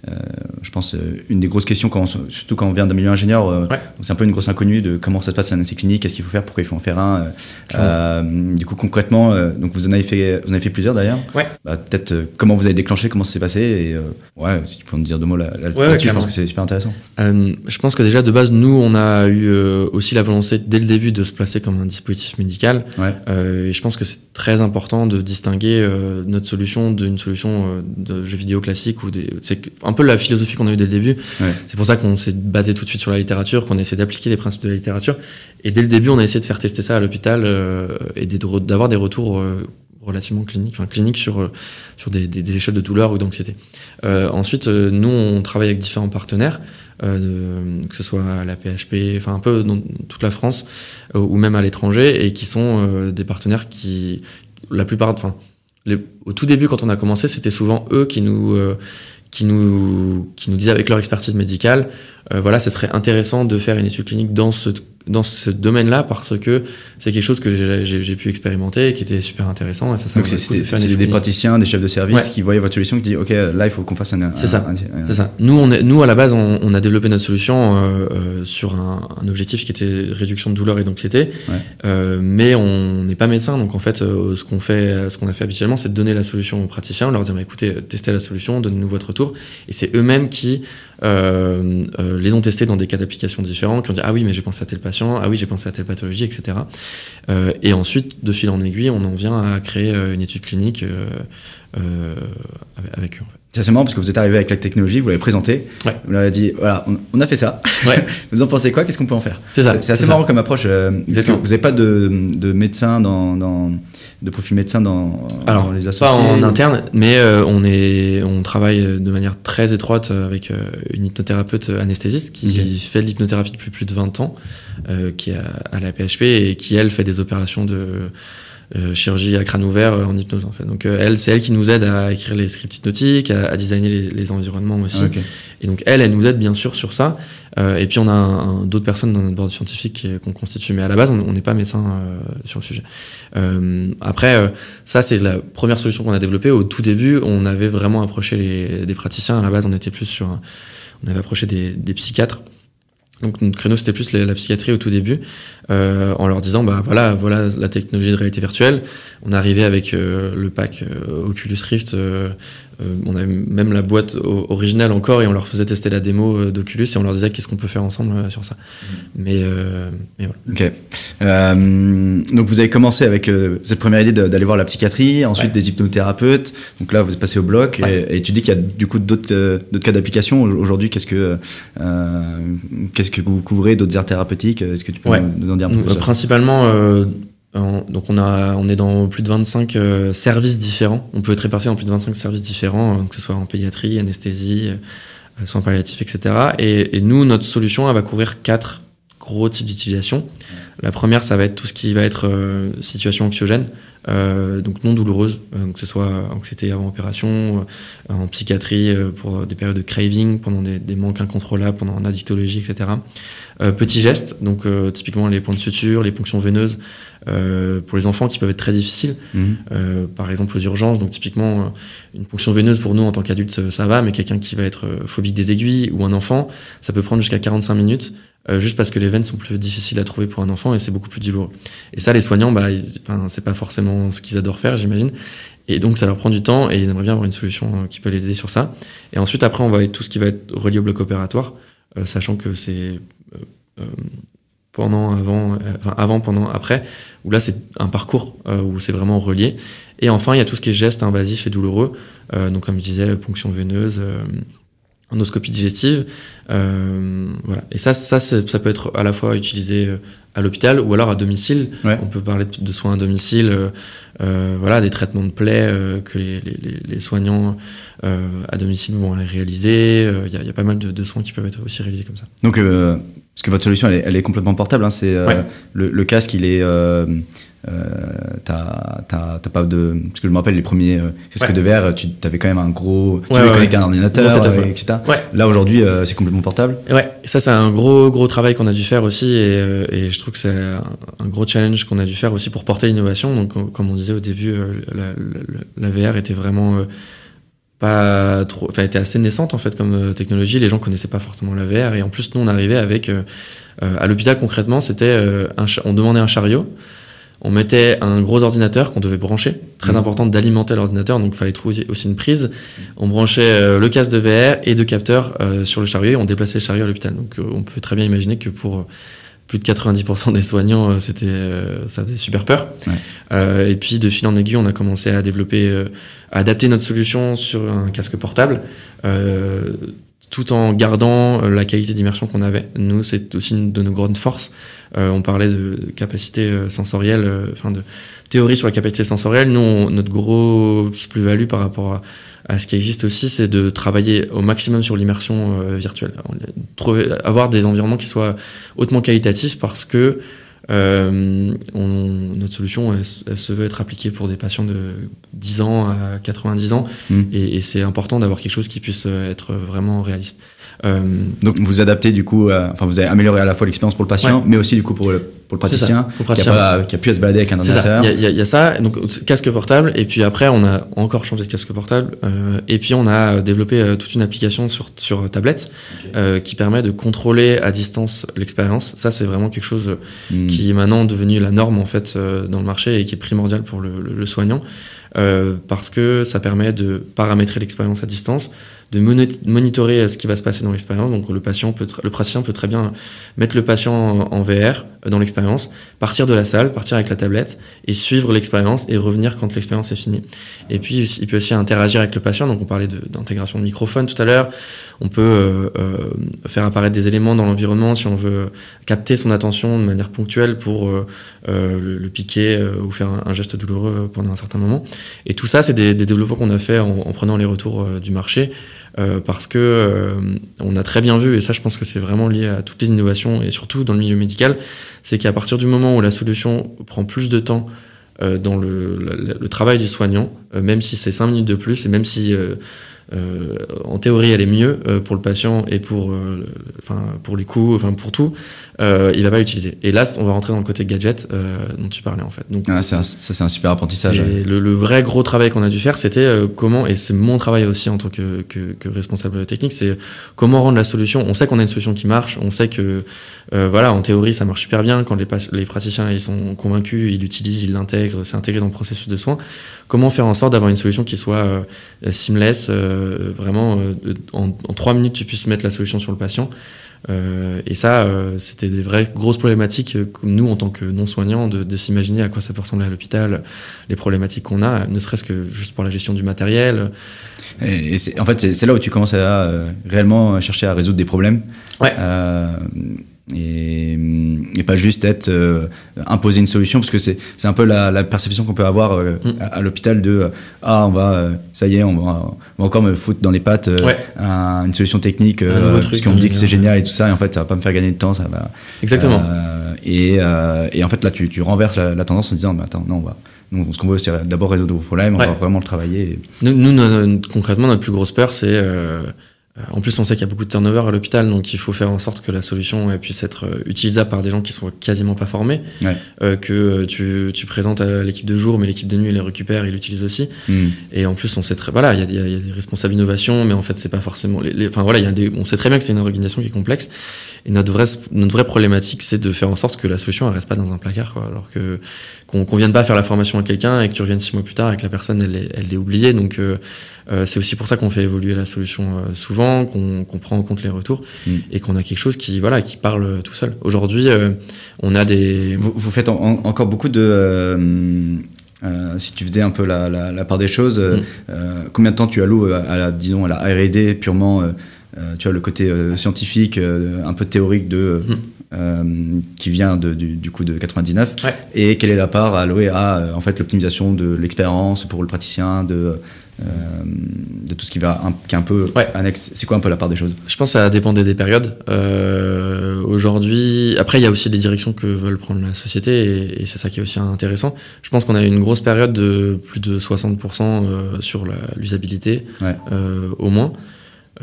euh, je pense une des grosses questions, quand on, surtout quand on vient d'un milieu ingénieur, euh, ouais. c'est un peu une grosse inconnue de comment ça se passe un essai clinique, qu'est-ce qu'il faut faire, pourquoi il faut en faire un. Euh, du coup, concrètement, donc vous en avez fait, vous en avez fait plusieurs d'ailleurs. Ouais. Bah, Peut-être comment vous avez déclenché, comment ça s'est passé, et ouais, si tu peux nous dire deux mots là, là ouais, je pense que c'est super intéressant. je pense que déjà de base, nous, on a eu aussi la volonté dès le début de se placer comme un dispositif médical. Ouais. et je pense que c'est très important de distinguer notre solution d'une solution de jeux vidéo classique ou des, un peu la philosophie qu'on a eu dès le début. Ouais. C'est pour ça qu'on s'est basé tout de suite sur la littérature, qu'on a essayé d'appliquer les principes de la littérature. Et dès le début, on a essayé de faire tester ça à l'hôpital euh, et d'avoir des retours euh, relativement cliniques, enfin cliniques sur euh, sur des, des, des, échelles de douleur ou d'anxiété. Ensuite, nous, on travaille avec différents partenaires, euh, que ce soit à la PHP, enfin un peu dans toute la France ou même à l'étranger, et qui sont des partenaires qui, la plupart, enfin au tout début, quand on a commencé, c'était souvent eux qui nous qui nous, qui nous disaient avec leur expertise médicale, euh, voilà, ce serait intéressant de faire une étude clinique dans ce dans ce domaine-là parce que c'est quelque chose que j'ai pu expérimenter et qui était super intéressant. Et ça, ça Donc c'est des praticiens, des chefs de service ouais. qui voyaient votre solution qui disent ok là il faut qu'on fasse un. C'est ça. C'est ça. Nous on est, nous à la base on, on, a développé notre solution euh, euh, sur un, un, objectif qui était réduction de douleur et d'anxiété, ouais. euh, mais on n'est pas médecin donc en fait ce qu'on fait, ce qu'on a fait habituellement c'est de donner la solution aux praticiens, leur dire bah, écoutez testez la solution, donnez-nous votre retour et c'est eux-mêmes qui les ont testés dans des cas d'application différents, qui ont dit ah oui mais j'ai pensé à tel patient, ah oui j'ai pensé à telle pathologie, etc. Euh, et ensuite de fil en aiguille, on en vient à créer euh, une étude clinique euh, avec eux. En fait. C'est assez marrant parce que vous êtes arrivé avec la technologie, vous l'avez présenté, ouais. vous l'avez dit voilà on, on, a fait ça. Ouais. vous en pensez quoi? Qu'est-ce qu'on peut en faire? C'est ça. C'est assez marrant ça. comme approche. vous n'avez pas de, de médecin dans, dans de profil médecin dans, Alors, dans les associés Pas en interne, mais euh, on, est, on travaille de manière très étroite avec euh, une hypnothérapeute anesthésiste qui okay. fait de l'hypnothérapie depuis plus de 20 ans, euh, qui est à, à, la PHP et qui, elle, fait des opérations de euh, chirurgie à crâne ouvert en hypnose en fait. Donc euh, elle, c'est elle qui nous aide à écrire les scripts hypnotiques, à, à designer les, les, environnements aussi. Okay. Et donc elle, elle nous aide bien sûr sur ça. Euh, et puis on a d'autres personnes dans notre board scientifique qu'on constitue, mais à la base on n'est pas médecin euh, sur le sujet. Euh, après, ça c'est la première solution qu'on a développée. Au tout début, on avait vraiment approché les, des praticiens. À la base, on était plus sur, on avait approché des, des psychiatres. Donc notre créneau c'était plus la, psychiatrie au tout début, euh, en leur disant bah voilà voilà la technologie de réalité virtuelle. On arrivé avec euh, le pack euh, Oculus Rift on avait même la boîte originale encore et on leur faisait tester la démo d'Oculus et on leur disait qu'est-ce qu'on peut faire ensemble sur ça. Mmh. Mais, mais, voilà. Ok. donc vous avez commencé avec cette première idée d'aller voir la psychiatrie, ensuite des hypnothérapeutes. Donc là, vous êtes passé au bloc et, tu dis qu'il y a du coup d'autres cas d'application. Aujourd'hui, qu'est-ce que qu'est-ce que vous couvrez d'autres aires thérapeutiques Est-ce que tu peux nous en dire un peu plus Principalement donc on a, on est dans plus de 25 euh, services différents. On peut être réparti dans plus de 25 services différents, euh, que ce soit en pédiatrie, anesthésie, euh, soins palliatifs, etc. Et, et, nous, notre solution, elle va couvrir quatre gros types d'utilisation. La première, ça va être tout ce qui va être situation anxiogène, donc non douloureuse, que ce soit anxiété avant opération, en psychiatrie pour des périodes de craving, pendant des, des manques incontrôlables, pendant en addictologie, etc. petits gestes, donc typiquement les points de suture, les ponctions veineuses, euh, pour les enfants qui peuvent être très difficiles. Mhm. Euh, par exemple aux urgences, donc typiquement euh, une ponction veineuse pour nous en tant qu'adultes ça va, mais quelqu'un qui va être phobique des aiguilles ou un enfant, ça peut prendre jusqu'à 45 minutes. juste parce que les veines sont plus difficiles à trouver pour un enfant et c'est beaucoup plus douloureux. Et ça, les soignants, bah, c'est pas forcément ce qu'ils adorent faire, j'imagine. Et donc, ça leur prend du temps et ils aimeraient bien avoir une solution qui peut les aider sur ça. Et ensuite, après, on va être tout ce qui va être relié au bloc opératoire, sachant que c'est pendant, avant, avant, pendant, après, où là c'est un parcours euh, où c'est vraiment relié. Et enfin, il y a tout ce qui est geste invasif et douloureux, euh, donc comme je disais, ponction veineuse, euh, endoscopie digestive, voilà. Et ça, ça, ça peut être à la fois utilisé à l'hôpital ou alors à domicile. On peut parler de soins à domicile, voilà, des traitements de plaies que les, les, les soignants à domicile vont réaliser. Il y, a, y, a pas mal de, de, soins qui peuvent être aussi réalisés comme ça. Donc parce que votre solution, elle est, elle est complètement portable. Hein, c'est euh, le, le, casque, il est. Euh, euh, t'as pas de. Parce que je me rappelle, les premiers euh, casques de VR, tu avais quand même un gros. Tu ouais, connecter un ordinateur, etc. Là, aujourd'hui, c'est complètement portable. Ouais, ça, c'est un gros, gros travail qu'on a dû faire aussi. Et, et je trouve que c'est un, gros challenge qu'on a dû faire aussi pour porter l'innovation. Donc, comme on disait au début, la, la, la VR était vraiment pas trop, enfin, était assez naissante en fait comme euh, technologie. Les gens connaissaient pas forcément la VR et en plus nous on arrivait avec euh, euh, à l'hôpital concrètement c'était un on demandait un chariot, on mettait un gros ordinateur qu'on devait brancher, très mmh. important d'alimenter l'ordinateur donc il fallait trouver aussi une prise. On branchait le casque de VR et deux capteurs sur le chariot et on déplaçait le chariot à l'hôpital. Donc on peut très bien imaginer que pour plus de 90% des soignants, c'était, ça faisait super peur. et puis de fil en aiguille, on a commencé à développer adapter notre solution sur un casque portable, euh, tout en gardant la qualité d'immersion qu'on avait. Nous, c'est aussi une de nos grandes forces. Euh, on parlait de capacité euh, sensorielle, euh, enfin de théorie sur la capacité sensorielle. Nous, notre grosse plus-value par rapport à, ce qui existe aussi, c'est de travailler au maximum sur l'immersion euh, virtuelle. Trouver, avoir des environnements qui soient hautement qualitatifs parce que euh, on, notre solution, elle, se veut être appliquée pour des patients de 10 ans à 90 ans, mmh. et, et c'est important d'avoir quelque chose qui puisse être vraiment réaliste. Euh, Donc vous adaptez du coup, enfin vous avez amélioré à la fois l'expérience pour le patient, mais aussi du coup pour le, pour le praticien, pour le praticien. Qui, a pas, qui, a pu se balader avec un ordinateur. Il y, y, a ça, donc casque portable, et puis après on a encore changé de casque portable, euh, et puis on a développé euh, toute une application sur, sur tablette okay. euh, qui permet de contrôler à distance l'expérience. Ça c'est vraiment quelque chose hmm. qui est maintenant devenu la norme en fait euh, dans le marché et qui est primordial pour le, le, le soignant. Euh, parce que ça permet de paramétrer l'expérience à distance, de monitorer ce qui va se passer dans l'expérience. Donc le patient peut, le praticien peut très bien mettre le patient en VR dans l'expérience, partir de la salle, partir avec la tablette et suivre l'expérience et revenir quand l'expérience est finie. Et puis il peut aussi interagir avec le patient. Donc on parlait d'intégration de, microphone tout à l'heure. On peut euh, euh, faire apparaître des éléments dans l'environnement si on veut capter son attention de manière ponctuelle pour euh, euh le, piquer euh, ou faire un, un, geste douloureux pendant un certain moment. Et tout ça, c'est des, des, développements qu'on a fait en, en, prenant les retours du marché. Euh, parce que euh, on a très bien vu, et ça je pense que c'est vraiment lié à toutes les innovations, et surtout dans le milieu médical, c'est qu'à partir du moment où la solution prend plus de temps euh, dans le, le, travail du soignant, même si c'est 5 minutes de plus, et même si euh, en théorie, elle est mieux euh, pour le patient et pour, euh, enfin, pour les coûts, enfin pour tout. Euh, il va pas l'utiliser. Et là, on va rentrer dans le côté gadget euh, dont tu parlais en fait. Donc, Ah, c'est un- ça, c'est un super apprentissage. le, le vrai gros travail qu'on a dû faire, c'était euh, comment, et c'est mon travail aussi en tant que, que, que responsable technique, c'est comment rendre la solution. On sait qu'on a une solution qui marche, on sait que, euh, voilà, en théorie, ça marche super bien. Quand les, les praticiens ils sont convaincus, ils l'utilisent, ils l'intègrent, c'est intégré dans le processus de soins. Comment faire en sorte d'avoir une solution qui soit euh, seamless, euh, vraiment, euh, en, en trois minutes, tu puisses mettre la solution sur le patient. Euh, et ça, euh, c'était des vraies grosses problématiques, euh, comme nous, en tant que non-soignants, de, de s'imaginer à quoi ça peut ressembler à l'hôpital, les problématiques qu'on a, ne serait-ce que juste pour la gestion du matériel. Et, et c'est- en fait, c'est là où tu commences à réellement chercher à résoudre des problèmes. Ouais. Et, et pas juste être euh, imposer une solution parce que c'est c'est un peu la, la perception qu'on peut avoir euh, Mm. à, à l'hôpital de euh, ah on va euh, ça y est on va, on va encore me foutre dans les pattes euh, Ouais. un- une solution technique euh, Un parce qu'on me dit que c'est génial et tout ça et en fait ça va pas me faire gagner de temps ça va Exactement. euh, et, euh, et en fait, là, tu, tu renverses la, la tendance en disant, mais attends, non, on va, nous, ce qu'on veut, c'est d'abord résoudre vos problèmes, Ouais. on va vraiment le travailler. et- Nous, nous, no- no- concrètement, notre plus grosse peur, c'est. Euh, en plus, on sait qu'il y a beaucoup de turnover à l'hôpital, donc il faut faire en sorte que la solution elle, puisse être euh, utilisable par des gens qui sont quasiment pas formés. Ouais. Euh, que euh, tu, tu présentes à l'équipe de jour, mais l'équipe de nuit elle les récupère, ils l'utilisent aussi. Hmm. Et en plus, on sait très, voilà, il y a, y y des responsables innovation, mais en fait, c'est pas forcément, les, les- enfin voilà, il y a des, on sait très bien que c'est une organisation qui est complexe. Et notre vraie, notre vraie problématique, c'est de faire en sorte que la solution, elle reste pas dans un placard, quoi. Alors que, qu'on, qu'on vienne pas faire la formation à quelqu'un et que tu reviennes six mois plus tard et que la personne, elle, elle l'ait oubliée. Donc, euh, c'est aussi pour ça qu'on fait évoluer la solution euh, souvent, qu'on, prend en compte les retours Mm. et qu'on a quelque chose qui, voilà, qui parle euh, tout seul. Aujourd'hui, euh, on a des, Vous, vous faites en- en- encore beaucoup de. si tu faisais un peu la, la, la part des choses, Mm. combien de temps tu alloues à la, disons, à la R&D purement, tu vois, le côté scientifique, un peu théorique de, Mm. euh, qui vient de, du, du coup de 99, Ouais. et quelle est la part allouée à, en fait, l'optimisation de l'expérience pour le praticien, de, de tout ce qui va, un, qui est un peu Ouais. annexe. C'est quoi un peu la part des choses? Je pense que ça dépendait des périodes. Euh, Aujourd'hui, après, il y a aussi des directions que veulent prendre la société et, et c'est ça qui est aussi intéressant. Je pense qu'on a eu une grosse période de plus de 60% euh, sur l'usabilité, Ouais. euh, au moins.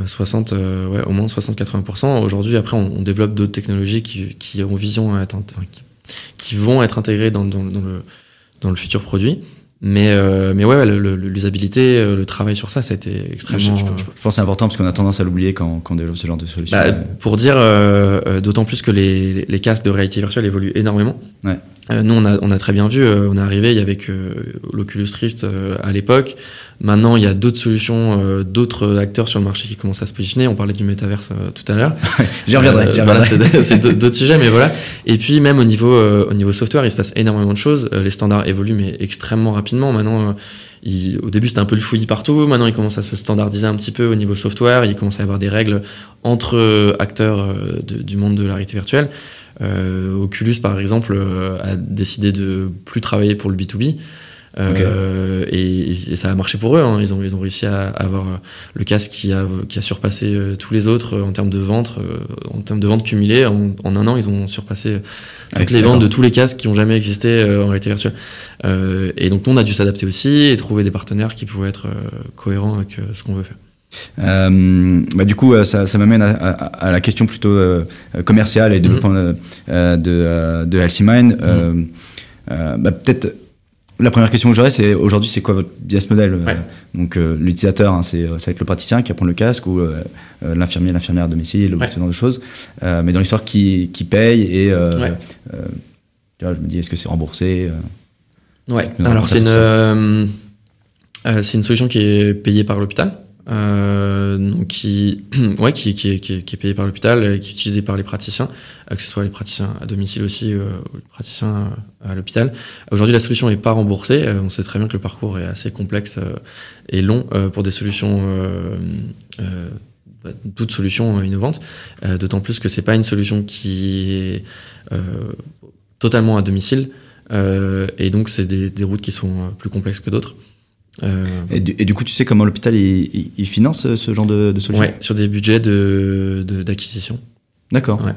Euh, 60, euh, ouais, au moins 60-80%. Aujourd'hui, après, on, on développe d'autres technologies qui, qui ont vision à être, enfin, qui, qui vont être intégrées dans, dans, dans le, dans le futur produit. Mais, euh, mais ouais, ouais, le- le- l'usabilité, euh, le travail sur ça, ça a été je, extrêmement. je- je- je pense que c'est important parce qu'on a tendance à l'oublier quand, quand on développe ce genre de solution. Bah, Euh, pour dire, euh, euh, d'autant plus que les, les casques de réalité virtuelle évoluent énormément. Ouais. Euh, nous, on a, on a très bien vu, euh, on est arrivé, il y avait que l'Oculus Rift euh, à l'époque. Maintenant, il y a d'autres solutions, euh, d'autres acteurs sur le marché qui commencent à se positionner. On parlait du métaverse euh, tout à l'heure. J'y reviendrai. Euh, voilà, c'est d'autres sujets, mais voilà. Et puis même au niveau euh, au niveau software, il se passe énormément de choses. Euh, les standards évoluent mais extrêmement rapidement. Maintenant, euh, il- au début c'était un peu le fouillis partout. Maintenant, ils commencent à se standardiser un petit peu au niveau software. Il commence à y avoir des règles entre euh, acteurs euh, de- du monde de la réalité virtuelle. Euh, Oculus, par exemple, euh, a décidé de plus travailler pour le B2B. Euh, et, et ça a marché pour eux. hein. Ils, ont, ils ont réussi à avoir le casque qui a, qui a surpassé euh, tous les autres euh, en termes de ventes, en termes de ventes cumulées. En, en un an, ils ont surpassé toutes les ventes de tous les casques qui ont jamais existé en réalité virtuelle. Euh, et donc, on a dû s'adapter aussi et trouver des partenaires qui pouvaient être cohérents avec ce qu'on veut faire. Euh, bah, du coup, euh, ça, ça m'amène à, à- à la question plutôt euh, commerciale et développement euh, euh, de, euh, de Healthy Mind. Euh, euh, bah, Peut-être la première question que j'aurais, c'est aujourd'hui, c'est quoi votre business model Ouais. Donc, l'utilisateur, hein, c'est ça va être le praticien qui va prendre le casque ou l'infirmier, l'infirmière à domicile, ou Ouais. ce genre de choses. Mais dans l'histoire, qui, qui paye et Ouais. tu vois, je me dis, est-ce que c'est remboursé Ouais. Alors une c'est une solution qui est payée par l'hôpital, euh, qui ouais qui qui qui est, payée par l'hôpital qui est utilisée par les praticiens, euh, que ce soit les praticiens à domicile aussi euh, ou les praticiens euh, à l'hôpital. Aujourd'hui la solution est pas remboursée. Euh, on sait très bien que le parcours est assez complexe et long pour des solutions. Bah, toute solution innovante, d'autant plus que c'est pas une solution qui est totalement à domicile. Et donc, c'est des, des routes qui sont plus complexes que d'autres. Euh, et, du, et du coup, tu sais comment l'hôpital il, finance euh, ce genre de, de solution ouais, sur des budgets de, de- d'acquisition. D'accord. Ouais.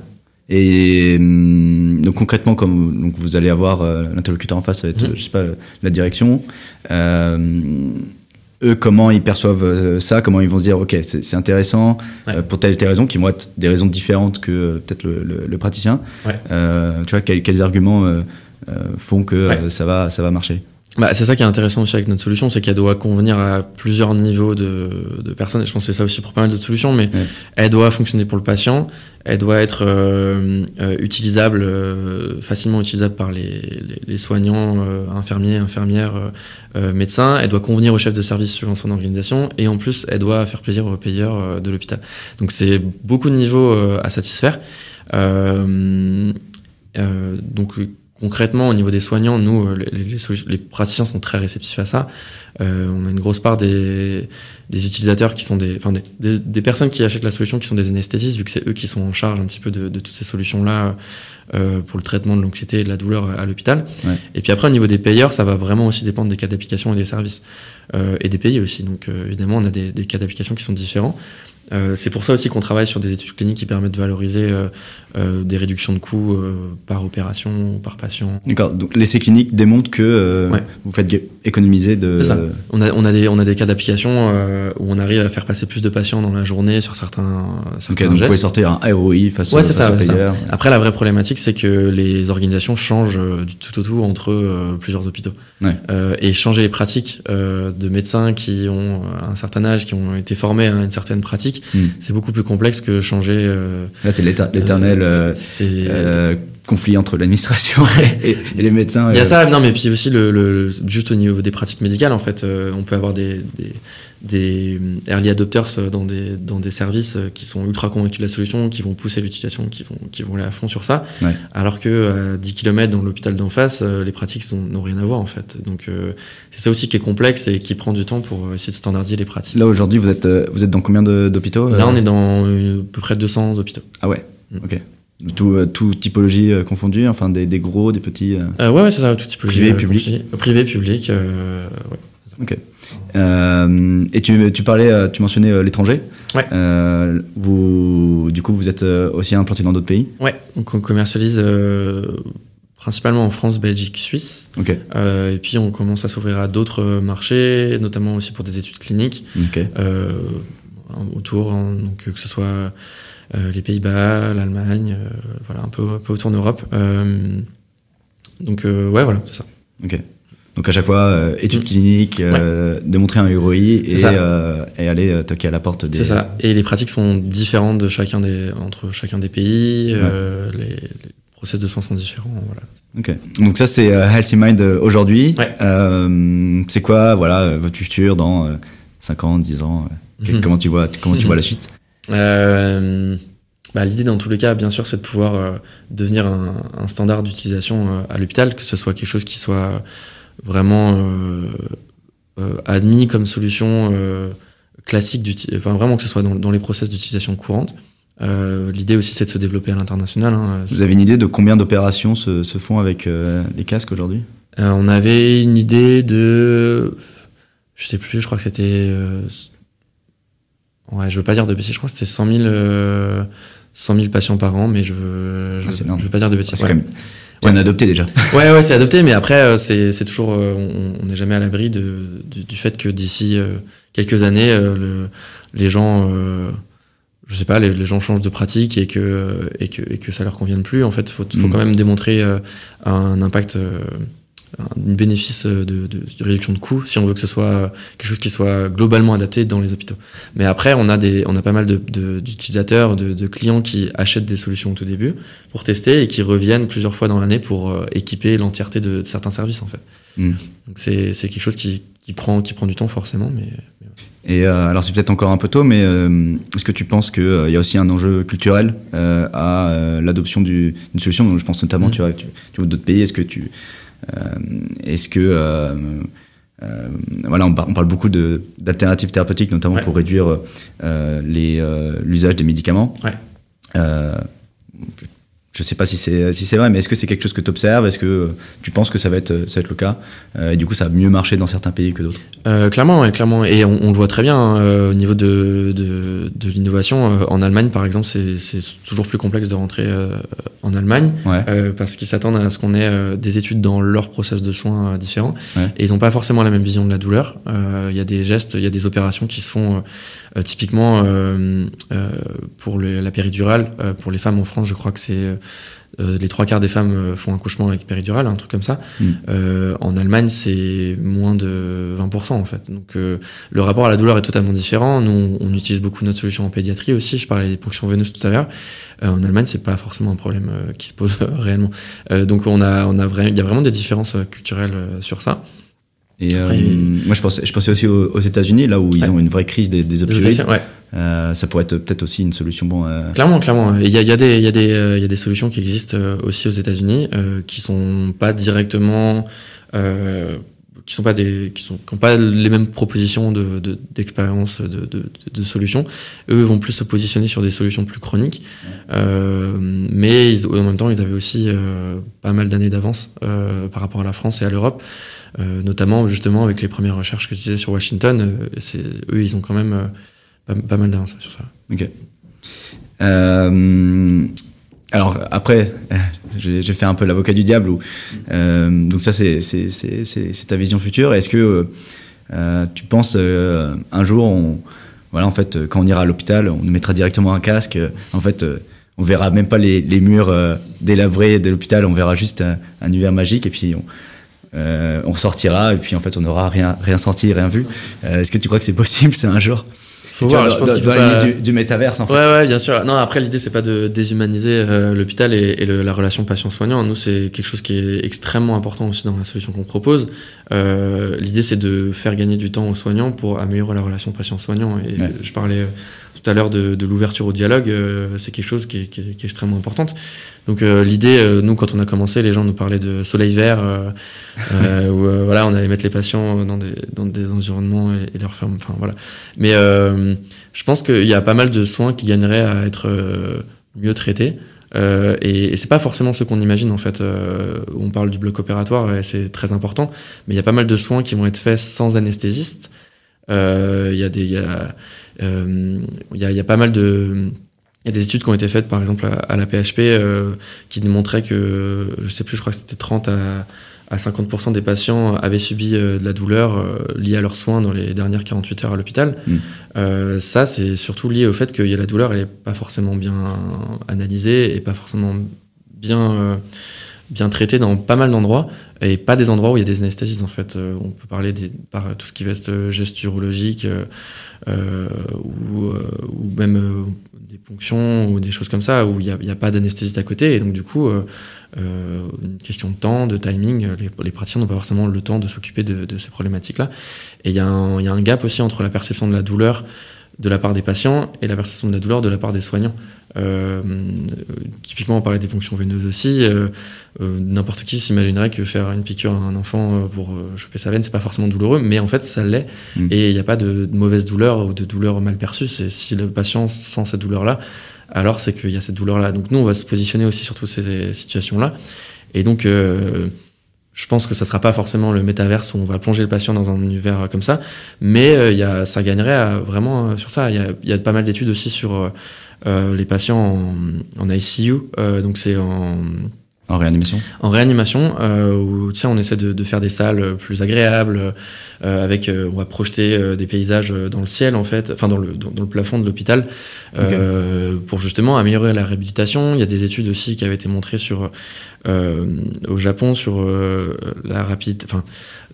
Et hum, donc concrètement, comme donc vous allez avoir euh, l'interlocuteur en face, ça va être, je sais pas, la direction. Euh, eux, comment ils perçoivent ça, comment ils vont se dire, ok, c'est intéressant Ouais. euh, pour telle et telle raison, qui vont être des raisons différentes que peut-être le, le- le praticien. Ouais. Tu vois, quels, quels arguments font que Ouais. ça va, ça va marcher. Bah, c'est ça qui est intéressant aussi avec notre solution, c'est qu'elle doit convenir à plusieurs niveaux de, de personnes. Et je pense que c'est ça aussi pour pas mal d'autres solutions, mais Ouais. elle doit fonctionner pour le patient, elle doit être euh, euh, utilisable, euh, facilement utilisable par les, les, les soignants, euh, infirmiers, infirmières, euh, euh, médecins. Elle doit convenir au chef de service suivant son organisation, et en plus, elle doit faire plaisir aux payeurs de l'hôpital. Donc c'est beaucoup de niveaux à satisfaire. Euh, euh, donc concrètement, au niveau des soignants, nous, euh, les, les, solu- les praticiens sont très réceptifs à ça. Euh, on a une grosse part des, des utilisateurs qui sont des, enfin des, des, des personnes qui achètent la solution qui sont des anesthésistes, vu que c'est eux qui sont en charge un petit peu de, de toutes ces solutions-là euh, pour le traitement de l'anxiété et de la douleur à l'hôpital. Ouais. Et puis après, au niveau des payeurs, ça va vraiment aussi dépendre des cas d'application et des services euh, et des pays aussi. Donc euh, évidemment, on a des, des cas d'application qui sont différents. Euh, c'est pour ça aussi qu'on travaille sur des études cliniques qui permettent de valoriser euh, euh, des réductions de coûts euh, par opération, par patient. D'accord. Donc l'essai clinique démontre que euh, Ouais. vous faites économiser de. C'est ça. On a, on a des, on a des cas d'application euh, où on arrive à faire passer plus de patients dans la journée sur certains, certains donc vous pouvez sortir un ROI face, Ouais, c'est ça, c'est. Après, la vraie problématique, c'est que les organisations changent du tout au tout entre plusieurs hôpitaux. Ouais. Euh, et changer les pratiques euh, de médecins qui ont un certain âge, qui ont été formés à une certaine pratique, C'est beaucoup plus complexe que changer. euh, Là, c'est l'éter- l'éternel euh, euh, conflit entre l'administration et, et les médecins. Il y a ça, non, mais puis aussi le, juste au niveau des pratiques médicales, en fait, on peut avoir des, des, des early adopters euh, dans des, dans des services euh, qui sont ultra convaincus de la solution, qui vont pousser l'utilisation, qui vont, qui vont aller à fond sur ça. Ouais. Alors que à 10 km dans l'hôpital d'en face, euh, les pratiques n'ont rien à voir, en fait. Donc, euh, c'est ça aussi qui est complexe et qui prend du temps pour euh, essayer de standardiser les pratiques. Là, aujourd'hui, vous êtes, euh, vous êtes dans combien d'hôpitaux Là, euh on est dans euh, à peu près 200 hôpitaux. Ah ouais, Mm. ok. Tout, euh, tout typologie euh, confondue, enfin des, des gros, des petits. euh, Euh, ouais, ouais, c'est ça, tout typologie. Privé, euh, public. Euh, Privé, public, euh, ouais. Ok. Euh, et tu, tu parlais, euh, tu mentionnais euh, l'étranger. Ouais. Euh, vous, du coup, vous êtes aussi implanté dans d'autres pays? Ouais, donc on commercialise euh, principalement en France, Belgique, Suisse. Ok. Euh, et puis on commence à s'ouvrir à d'autres marchés, notamment aussi pour des études cliniques Ok. euh, autour, hein, donc que ce soit les Pays-Bas, l'Allemagne, voilà un peu, un peu autour en Europe. Euh, donc ouais, voilà, c'est ça. Ok. Donc à chaque fois, euh, études Mm. cliniques, euh, démontrer un ROI et, ça. euh, et aller euh, toquer à la porte des. C'est ça. Et les pratiques sont différentes de chacun des, entre chacun des pays. les, les process de soins sont différents. Voilà. Ok. Donc ça c'est Healthy Mind aujourd'hui. Ouais. C'est quoi, voilà, votre futur dans euh, 5 ans, 10 ans Mhm. Comment tu vois, comment tu vois la suite? Bah, L'idée, dans tous les cas, bien sûr, c'est de pouvoir devenir un, un standard d'utilisation à l'hôpital, que ce soit quelque chose qui soit vraiment euh, euh, admis comme solution euh, classique, d'uti- enfin vraiment que ce soit dans, dans les process d'utilisation courante. Euh, L'idée aussi, c'est de se développer à l'international. hein. Vous avez une idée de combien d'opérations se, se font avec euh, les casques aujourd'hui? Euh, on avait une idée de, je sais plus, je crois que c'était, euh, ouais, je veux pas dire de bêtises, je crois que c'était 100 000, euh, 100 000 patients par an, mais je veux, je, Ah, veux- énorme. je veux pas dire de Ah, bêtises. C'est ouais. quand même bien adopté déjà. Ouais, ouais, c'est adopté, mais après, euh, c'est c'est toujours, euh, on on n'est jamais à l'abri de, du, du fait que d'ici euh, quelques années, euh, le, les gens, euh, je sais pas, les, les gens changent de pratique et que et que et que ça leur convienne plus. En fait, faut faut Mm. quand même démontrer euh, un impact, euh, un bénéfice de, de, de réduction de coûts si on veut que ce soit quelque chose qui soit globalement adapté dans les hôpitaux. Mais après, on a des, on a pas mal d'utilisateurs, de, de, clients qui achètent des solutions au tout début pour tester et qui reviennent plusieurs fois dans l'année pour euh, équiper l'entièreté de, certains services en fait. Mm. Donc c'est quelque chose qui, qui prend qui prend du temps forcément, mais Et euh, alors c'est peut-être encore un peu tôt, mais euh, est-ce que tu penses qu'il y a aussi un enjeu culturel euh, à euh, l'adoption du- d'une solution? Donc, Je pense notamment, Mhm. tu vois, tu, tu vois d'autres pays. Est-ce que tu, euh, est-ce que euh, euh, voilà, on, par- on parle beaucoup d'alternatives thérapeutiques, notamment Ouais. pour réduire euh, euh, l'usage des médicaments. Ouais. Je sais pas si c'est si c'est vrai, mais est-ce que c'est quelque chose que tu observes Est-ce que tu penses que ça va être ça va être le cas? Euh, Et du coup, ça a mieux marché dans certains pays que d'autres euh, Clairement, ouais, clairement, et on, on, le voit très bien hein, euh, au niveau de de, de l'innovation. Euh, en Allemagne, par exemple, c'est toujours plus complexe de rentrer euh, en Allemagne Ouais. parce qu'ils s'attendent à ce qu'on ait des études dans leur process de soins différents, Ouais. et ils n'ont pas forcément la même vision de la douleur. Il y a des gestes, il y a des opérations qui se font euh, typiquement euh, euh, pour le, la péridurale, euh, pour les femmes en France, je crois que c'est euh, les trois quarts des femmes euh, font un couchement avec péridurale, un truc comme ça. Mm. Euh, en Allemagne, c'est moins de 20% en fait. Donc euh, le rapport à la douleur est totalement différent. Nous, on utilise beaucoup notre solution en pédiatrie aussi. Je parlais des ponctions veineuses tout à l'heure. Euh, en Allemagne, c'est pas forcément un problème euh, qui se pose réellement. Euh, donc on a, on a vraiment, il y a vraiment des différences euh, culturelles euh, sur ça. Et euh, Après, il- moi, je pensais, je pensais aussi aux, aux États-unis, là où ils Ouais. ont une vraie crise des, des opioïdes. Euh, ça pourrait être peut-être aussi une solution. Bon, euh, Clairement, clairement. Il y a, il y a des, il y a des, euh, il y a des solutions qui existent euh, aussi aux États-Unis, euh, qui sont pas directement, euh, qui sont pas des, qui sont, qui ont pas les mêmes propositions de, de- d'expérience, de, de, de, de solutions. Eux vont plus se positionner sur des solutions plus chroniques, euh, mais ils- en même temps, ils avaient aussi euh, pas mal d'années d'avance euh, par rapport à la France et à l'Europe. Euh, notamment justement avec les premières recherches que je disais sur Washington, euh, c'est, eux ils ont quand même euh, pas, pas mal d'avance sur ça. Ok. Alors après, j'ai fait un peu l'avocat du diable. Euh, donc ça, c'est ta vision future. Est-ce que euh, tu penses euh, un jour, on, voilà, en fait, quand on ira à l'hôpital, on nous mettra directement un casque. euh, En fait, euh, on verra même pas les, les murs euh, délabrés de l'hôpital. On verra juste un, un univers magique et puis on, on sortira et puis en fait, on n'aura rien rien senti, rien vu. Est-ce que tu crois que c'est possible, c'est un jour? Faut Tu voir, vois, je pense qu'il faut pas- du, du métaverse, en fait. Ouais, ouais, bien sûr. Non, après, l'idée, c'est pas de déshumaniser euh, l'hôpital et, et le- la relation patient-soignant. Nous, c'est quelque chose qui est extrêmement important aussi dans la solution qu'on propose. Euh, l'idée, c'est de faire gagner du temps aux soignants pour améliorer la relation patient-soignant. Et Ouais. je parlais euh, tout à l'heure de, l'ouverture au dialogue. euh, c'est quelque chose qui est, extrêmement importante. Donc, euh, l'idée, euh, nous, quand on a commencé, les gens nous parlaient de soleil vert, où voilà, on allait mettre les patients dans des, environnements et, leur faire, enfin voilà. Mais je pense qu'il y a pas mal de soins qui gagneraient à être mieux traités. Et, et c'est pas forcément ce qu'on imagine en fait. Euh, on parle du bloc opératoire et c'est très important, mais il y a pas mal de soins qui vont être faits sans anesthésiste. Il y a des, il y a, il y a pas mal de, il y a des études qui ont été faites par exemple à, à la PHP euh, qui démontraient que, je sais plus, je crois que c'était 30 à à 50% des patients avaient subi euh, de la douleur euh, liée à leurs soins dans les dernières 48 heures à l'hôpital. Mm. Euh, ça, c'est surtout lié au fait que y a la douleur, elle est pas forcément bien analysée et pas forcément bien euh, bien traitée dans pas mal d'endroits et pas des endroits où il y a des anesthésistes en fait. Euh, on peut parler des, par tout ce qui va être euh, geste urologique euh, euh, ou, euh, ou même des ponctions ou des choses comme ça où il n'y a, a pas d'anesthésiste à côté et donc du coup une question de temps, de timing, les, les praticiens n'ont pas forcément le temps de s'occuper de, de ces problématiques-là. Et il y, y a un gap aussi entre la perception de la douleur de la part des patients et la perception de la douleur de la part des soignants. Euh, typiquement, on parlait des ponctions veineuses aussi. Euh, euh, N'importe qui s'imaginerait que faire une piqûre à un enfant pour choper sa veine, c'est pas forcément douloureux, mais en fait, ça l'est. Mm. Et il n'y a pas de, de mauvaise douleur ou de douleur mal perçue. C'est si le patient sent cette douleur-là, alors c'est qu'il y a cette douleur-là. Donc nous, on va se positionner aussi sur toutes ces situations-là. Et donc, je pense que ça sera pas forcément le métaverse où on va plonger le patient dans un univers euh, comme ça, mais euh, il y a, ça gagnerait à- vraiment euh, sur ça. Il y a, y a pas mal d'études aussi sur euh, les patients en, en ICU, euh, donc c'est en En réanimation. en réanimation euh, où on essaie de, de faire des salles plus agréables euh, avec euh, on va projeter des paysages dans le ciel en fait enfin dans le dans, dans le plafond de l'hôpital euh, pour justement améliorer la réhabilitation il y a des études aussi qui avaient été montrées sur euh, au Japon sur euh, la rapide enfin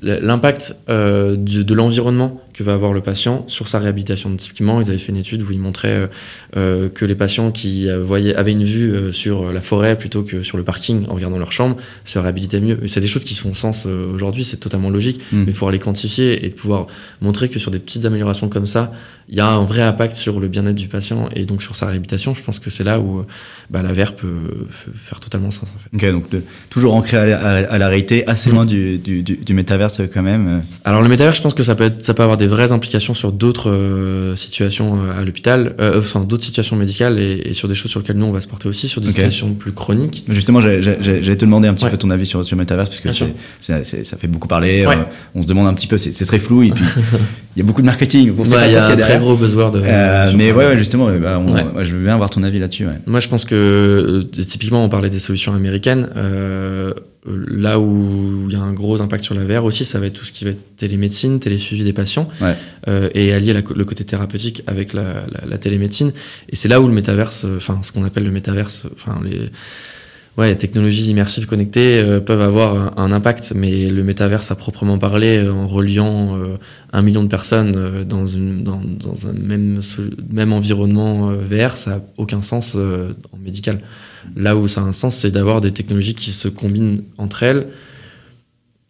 l'impact euh, de l'environnement que va avoir le patient sur sa réhabilitation. Typiquement, ils avaient fait une étude où ils montraient euh, euh, que les patients qui euh, voyaient, avaient une vue euh, sur la forêt plutôt que sur le parking en regardant leur chambre se réhabilitaient mieux. Et c'est des choses qui font sens euh, aujourd'hui, c'est totalement logique, Mm. mais pouvoir les quantifier et de pouvoir montrer que sur des petites améliorations comme ça, il y a un vrai impact sur le bien-être du patient et donc sur sa réhabilitation, je pense que c'est là où euh, bah, la VR peut faire totalement sens en fait. Donc de, toujours ancré à, la- à- à la réalité, assez loin du, du, du, du métaverse quand même. Alors le métavers, je pense que ça peut être, ça peut avoir des vraies implications sur d'autres euh, situations euh, à l'hôpital, euh, enfin d'autres situations médicales et, et sur des choses sur lesquelles nous on va se porter aussi, sur des situations plus chroniques. Justement, j'allais te demander un petit Ouais. peu ton avis sur, sur le métaverse, parce que ça fait beaucoup parler. Ouais. euh, on se demande un petit peu, c'est très flou, et puis il y a beaucoup de marketing. Ouais, il y a un très derrière. gros buzzword. euh, Euh, mais ouais, justement, bah, on- je veux bien avoir ton avis là-dessus. Moi, je pense que euh, typiquement, on parlait des solutions américaines. Euh, là où il y a un gros impact sur la VR aussi, ça va être tout ce qui va être télémédecine, télésuivi des patients, Ouais. euh, et allier la- le côté thérapeutique avec la, la- la télémédecine. Et c'est là où le métaverse, euh, enfin, ce qu'on appelle le métaverse, enfin les Ouais, les technologies immersives connectées euh, peuvent avoir un, impact, mais le métaverse à proprement parler, euh, en reliant euh, un million de personnes dans, une, dans, dans un même, même environnement VR, ça n'a aucun sens en médical. Là où ça a un sens, c'est d'avoir des technologies qui se combinent entre elles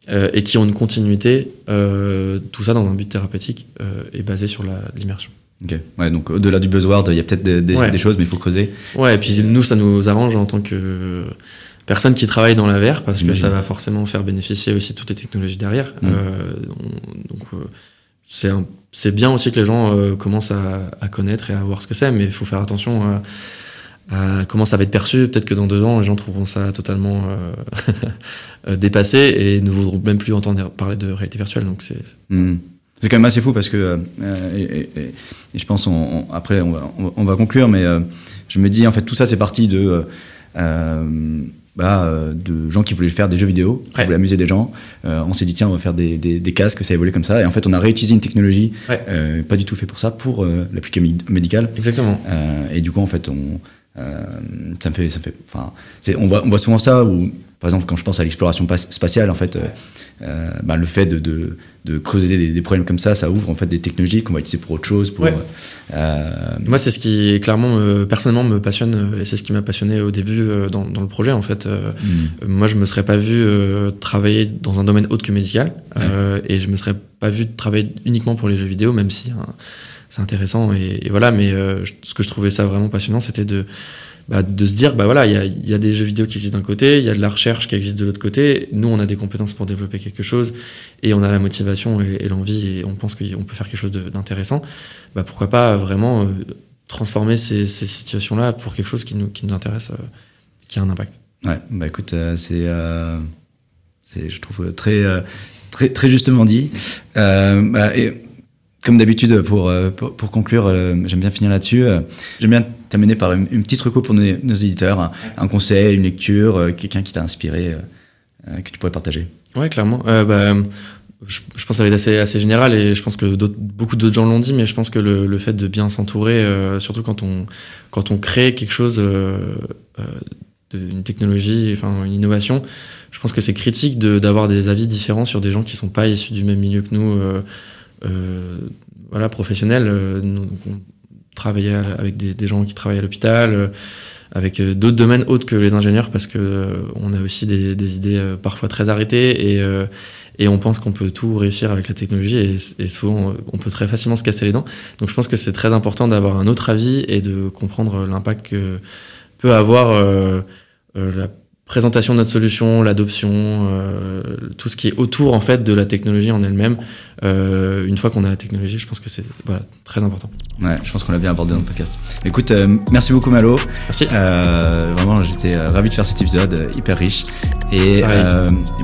euh, et qui ont une continuité, euh, tout ça dans un but thérapeutique euh, et basé sur l'immersion. Ok. Ouais, donc au-delà du buzzword, il y a peut-être des, des- Ouais. des choses, mais il faut creuser. Ouais, et puis nous, ça nous arrange en tant que personne qui travaille dans la VR, parce que ça va forcément faire bénéficier aussi toutes les technologies derrière. Mm. Euh, on- donc, euh, c'est bien aussi que les gens euh, commencent à, à connaître et à voir ce que c'est, mais il faut faire attention à, à comment ça va être perçu? Peut-être que dans deux ans, les gens trouveront ça totalement euh, euh, dépassé et ne voudront même plus entendre parler de réalité virtuelle. Donc c'est Hmm. C'est quand même assez fou parce que, euh, et, et- et- et je pense, on, on- après, on va, on va- on va conclure, mais euh, je me dis, en fait, tout ça, c'est parti de, euh, euh, bah, euh, de gens qui voulaient faire des jeux vidéo, qui Ouais. voulaient amuser des gens. Euh, on s'est dit, tiens, on va faire des, des, des casques, ça a évolué comme ça. Et en fait, on a réutilisé une technologie, Ouais. euh, pas du tout fait pour ça, pour euh, l'application médicale. exactement. Euh, et du coup, en fait, on, euh, ça me fait, ça me fait, enfin, on voit, on voit souvent ça où, par exemple, quand je pense à l'exploration spatiale, en fait, euh, euh, bah, le fait de, de, de creuser des, des problèmes comme ça, ça ouvre en fait des technologies qu'on va utiliser pour autre chose. Pour, Ouais. euh, Moi, c'est ce qui clairement, me- personnellement, me passionne et c'est ce qui m'a passionné au début dans, dans le projet. En fait, hmm, moi, je me serais pas vu travailler dans un domaine autre que médical et je me serais pas vu travailler uniquement pour les jeux vidéo, même si hein, c'est intéressant et, et voilà. Mais euh, ce que je trouvais ça vraiment passionnant, c'était de bah, de se dire bah voilà, il y a, y a des jeux vidéo qui existent d'un côté, il y a de la recherche qui existe de l'autre côté. Nous, on a des compétences pour développer quelque chose et on a la motivation et, l'envie et on pense qu'on peut faire quelque chose d'intéressant. Bah pourquoi pas vraiment euh, transformer ces, ces situations-là pour quelque chose qui nous qui nous intéresse, euh, qui a un impact. Ouais, bah écoute, euh, c'est, c'est, je trouve très, très, très justement dit. Bah, et comme d'habitude, pour, euh, pour, pour conclure, euh, j'aime bien finir là-dessus. euh, j'aime bien terminer par une, une petite reco pour nos, nos éditeurs, un, un conseil, une lecture, quelqu'un qui t'a inspiré, que tu pourrais partager. Ouais, clairement. Euh, bah, je, je pense que ça va être assez, assez général et je pense que beaucoup d'autres gens l'ont dit, mais je pense que le, le fait de bien s'entourer, euh, surtout quand on, quand on crée quelque chose, euh, euh, de- une technologie, enfin une innovation, je pense que c'est critique de- d'avoir des avis différents sur des gens qui sont pas issus du même milieu que nous, voilà, professionnels. Euh, nous, on travaillait avec des, gens qui travaillent à l'hôpital. euh, avec euh, d'autres domaines autres que les ingénieurs parce que euh, on a aussi des, des idées euh, parfois très arrêtées et, euh, et on pense qu'on peut tout réussir avec la technologie et, et souvent euh, on peut très facilement se casser les dents. Donc je pense que c'est très important d'avoir un autre avis et de comprendre l'impact que peut avoir euh, euh, la présentation de notre solution, l'adoption, euh, tout ce qui est autour en fait de la technologie en elle-même. Euh, une fois qu'on a la technologie, je pense que c'est voilà, très important. Ouais, je pense qu'on l'a bien abordé dans le podcast. Écoute, euh, merci beaucoup Malo. Merci. Vraiment, j'étais ravi de faire cet épisode hyper riche. Et,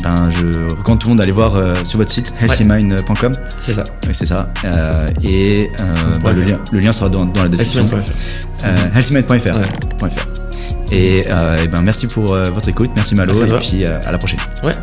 ben, je recommande tout le monde d'aller voir sur votre site healthymind.com. C'est ça. C'est ça. Et bah, le, lien, le lien sera dans, dans la description. Ouais. Et, euh, et ben, merci pour euh, votre écoute. Merci Malo. Et puis euh, à la prochaine. Ouais.